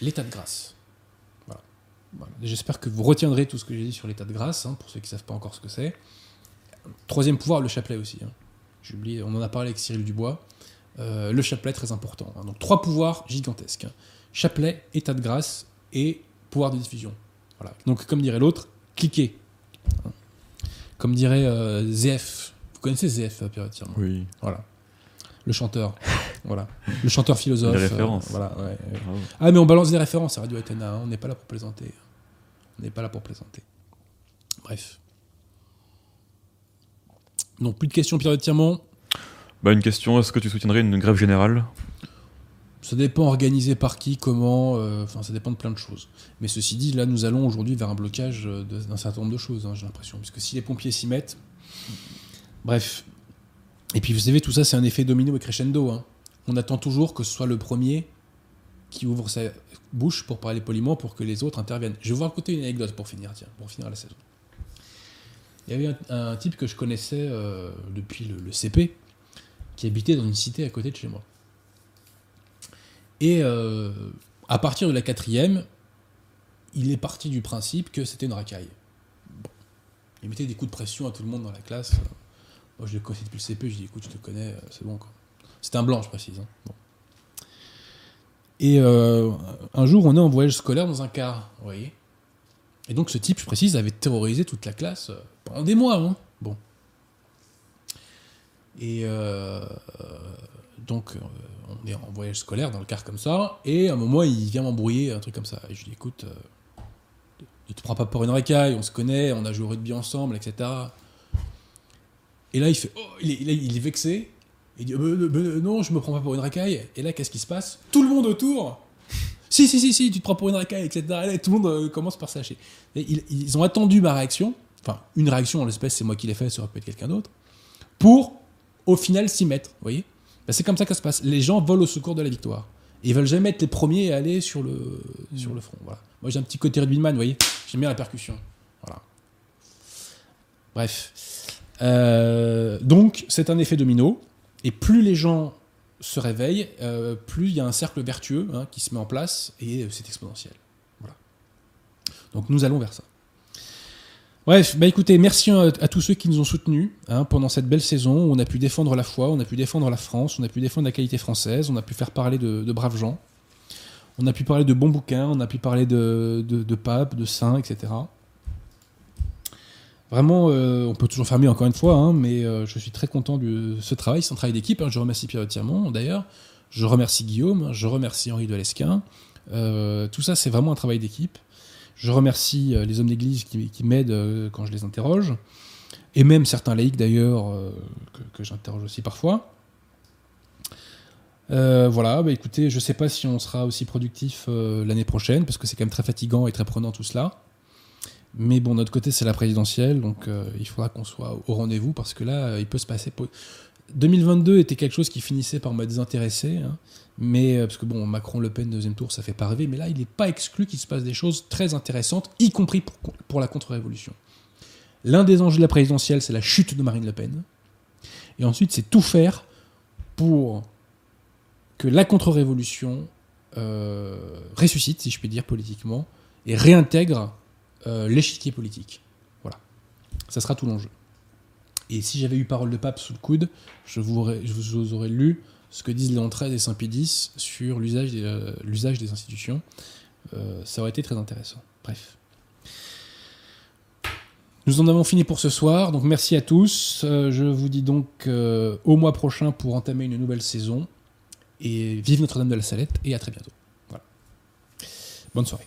l'état de grâce. Voilà. J'espère que vous retiendrez tout ce que j'ai dit sur l'état de grâce, hein, pour ceux qui ne savent pas encore ce que c'est. Troisième pouvoir, le chapelet aussi. hein. J'ai oublié, on en a parlé avec Cyril Dubois. Euh, le chapelet, très important. hein. Donc trois pouvoirs gigantesques. Chapelet, état de grâce et pouvoir de diffusion. Voilà. Donc comme dirait l'autre, cliquez. Comme dirait euh, ZF. Vous connaissez ZF, euh, Pierre Tirmont Oui. Voilà. Le chanteur. voilà. Le chanteur philosophe. Les références. euh, voilà, ouais, ouais. Bravo. Ah, mais on balance des références à Radio Athéna, hein, on n'est pas là pour plaisanter. On n'est pas là pour plaisanter. Bref. Donc, plus de questions, Pierre Tirmont. Bah, une question est-ce que tu soutiendrais une grève générale? Ça dépend organisé par qui, comment, euh, enfin ça dépend de plein de choses. Mais ceci dit, là nous allons aujourd'hui vers un blocage euh, d'un certain nombre de choses, hein, j'ai l'impression. Puisque si les pompiers s'y mettent. Bref. Et puis vous savez, tout ça c'est un effet domino et crescendo. hein. On attend toujours que ce soit le premier qui ouvre sa bouche pour parler poliment pour que les autres interviennent. Je vais vous raconter une anecdote pour finir, tiens, pour finir la saison. Il y avait un, type que je connaissais euh, depuis le CP qui habitait dans une cité à côté de chez moi. Et euh, à partir de la quatrième, il est parti du principe que c'était une racaille. Il mettait des coups de pression à tout le monde dans la classe. Moi, je le connaissais depuis le CP, je dis écoute, je te connais, euh, c'est bon. C'était un blanc, je précise. hein. Et euh, un jour, on est en voyage scolaire dans un car, vous voyez. Et donc, ce type, je précise, avait terrorisé toute la classe pendant des mois. hein. Bon. Et donc, on est en voyage scolaire dans le car comme ça, et à un moment, il vient m'embrouiller, un truc comme ça. Et je lui dis, écoute, euh, ne te prends pas pour une racaille, on se connaît, on a joué au rugby ensemble, etc. Et là, il fait, oh, il est, vexé. Il dit, Euh, euh, euh, non, je me prends pas pour une racaille. Et là, qu'est-ce qui se passe? Tout le monde autour si, si, si, si, tu te prends pour une racaille, etc. Et tout le monde commence par s'acheter. Ils, ils ont attendu ma réaction, enfin, une réaction en l'espèce, c'est moi qui l'ai fait, ça aurait pu être quelqu'un d'autre, pour au final s'y mettre. Vous voyez? Ben, C'est comme ça que ça se passe. Les gens volent au secours de la victoire. Et ils veulent jamais être les premiers à aller sur le, sur le front. Voilà. Moi, j'ai un petit côté rugbyman, vous voyez J'aime bien la percussion. Voilà. Bref. Euh, donc, c'est un effet domino. Et plus les gens se réveillent, euh, plus il y a un cercle vertueux hein, qui se met en place et euh, c'est exponentiel. Voilà. Donc, nous allons vers ça. Bref, bah écoutez, merci à, à tous ceux qui nous ont soutenus hein, pendant cette belle saison on a pu défendre la foi, on a pu défendre la France, on a pu défendre la qualité française, on a pu faire parler de, de braves gens, on a pu parler de bons bouquins, on a pu parler de, de, de papes, de saints, etc. Vraiment, euh, on peut toujours faire mieux encore une fois, hein, mais euh, je suis très content de ce travail, c'est un travail d'équipe. hein. je remercie Pierre Tirmont d'ailleurs, je remercie Guillaume, je remercie Henri Delesquin. Euh, tout ça, c'est vraiment un travail d'équipe. Je remercie euh, les hommes d'église qui, m'aident euh, quand je les interroge, et même certains laïcs d'ailleurs euh, que, j'interroge aussi parfois. Voilà, bah écoutez, je sais pas si on sera aussi productif l'année prochaine, parce que c'est quand même très fatigant et très prenant tout cela. Mais bon, de notre côté, c'est la présidentielle, donc il faudra qu'on soit au rendez-vous, parce que là, il peut se passer... po- 2022 était quelque chose qui finissait par me désintéresser, hein, mais euh, parce que bon, Macron-Le Pen deuxième tour, ça fait pas rêver, mais là, il n'est pas exclu qu'il se passe des choses très intéressantes, y compris pour, pour la contre-révolution. L'un des enjeux de la présidentielle, c'est la chute de Marine Le Pen, et ensuite, c'est tout faire pour que la contre-révolution euh, ressuscite, si je puis dire politiquement, et réintègre euh, l'échiquier politique. Voilà. Ça sera tout l'enjeu. Et si j'avais eu parole de pape sous le coude, je vous aurais, lu ce que disent Léon XIII et Saint X sur l'usage des, euh, institutions. Euh, ça aurait été très intéressant. Bref. Nous en avons fini pour ce soir, donc merci à tous. Euh, je vous dis donc au mois prochain pour entamer une nouvelle saison. Et vive Notre-Dame de la Salette et à très bientôt. Voilà. Bonne soirée.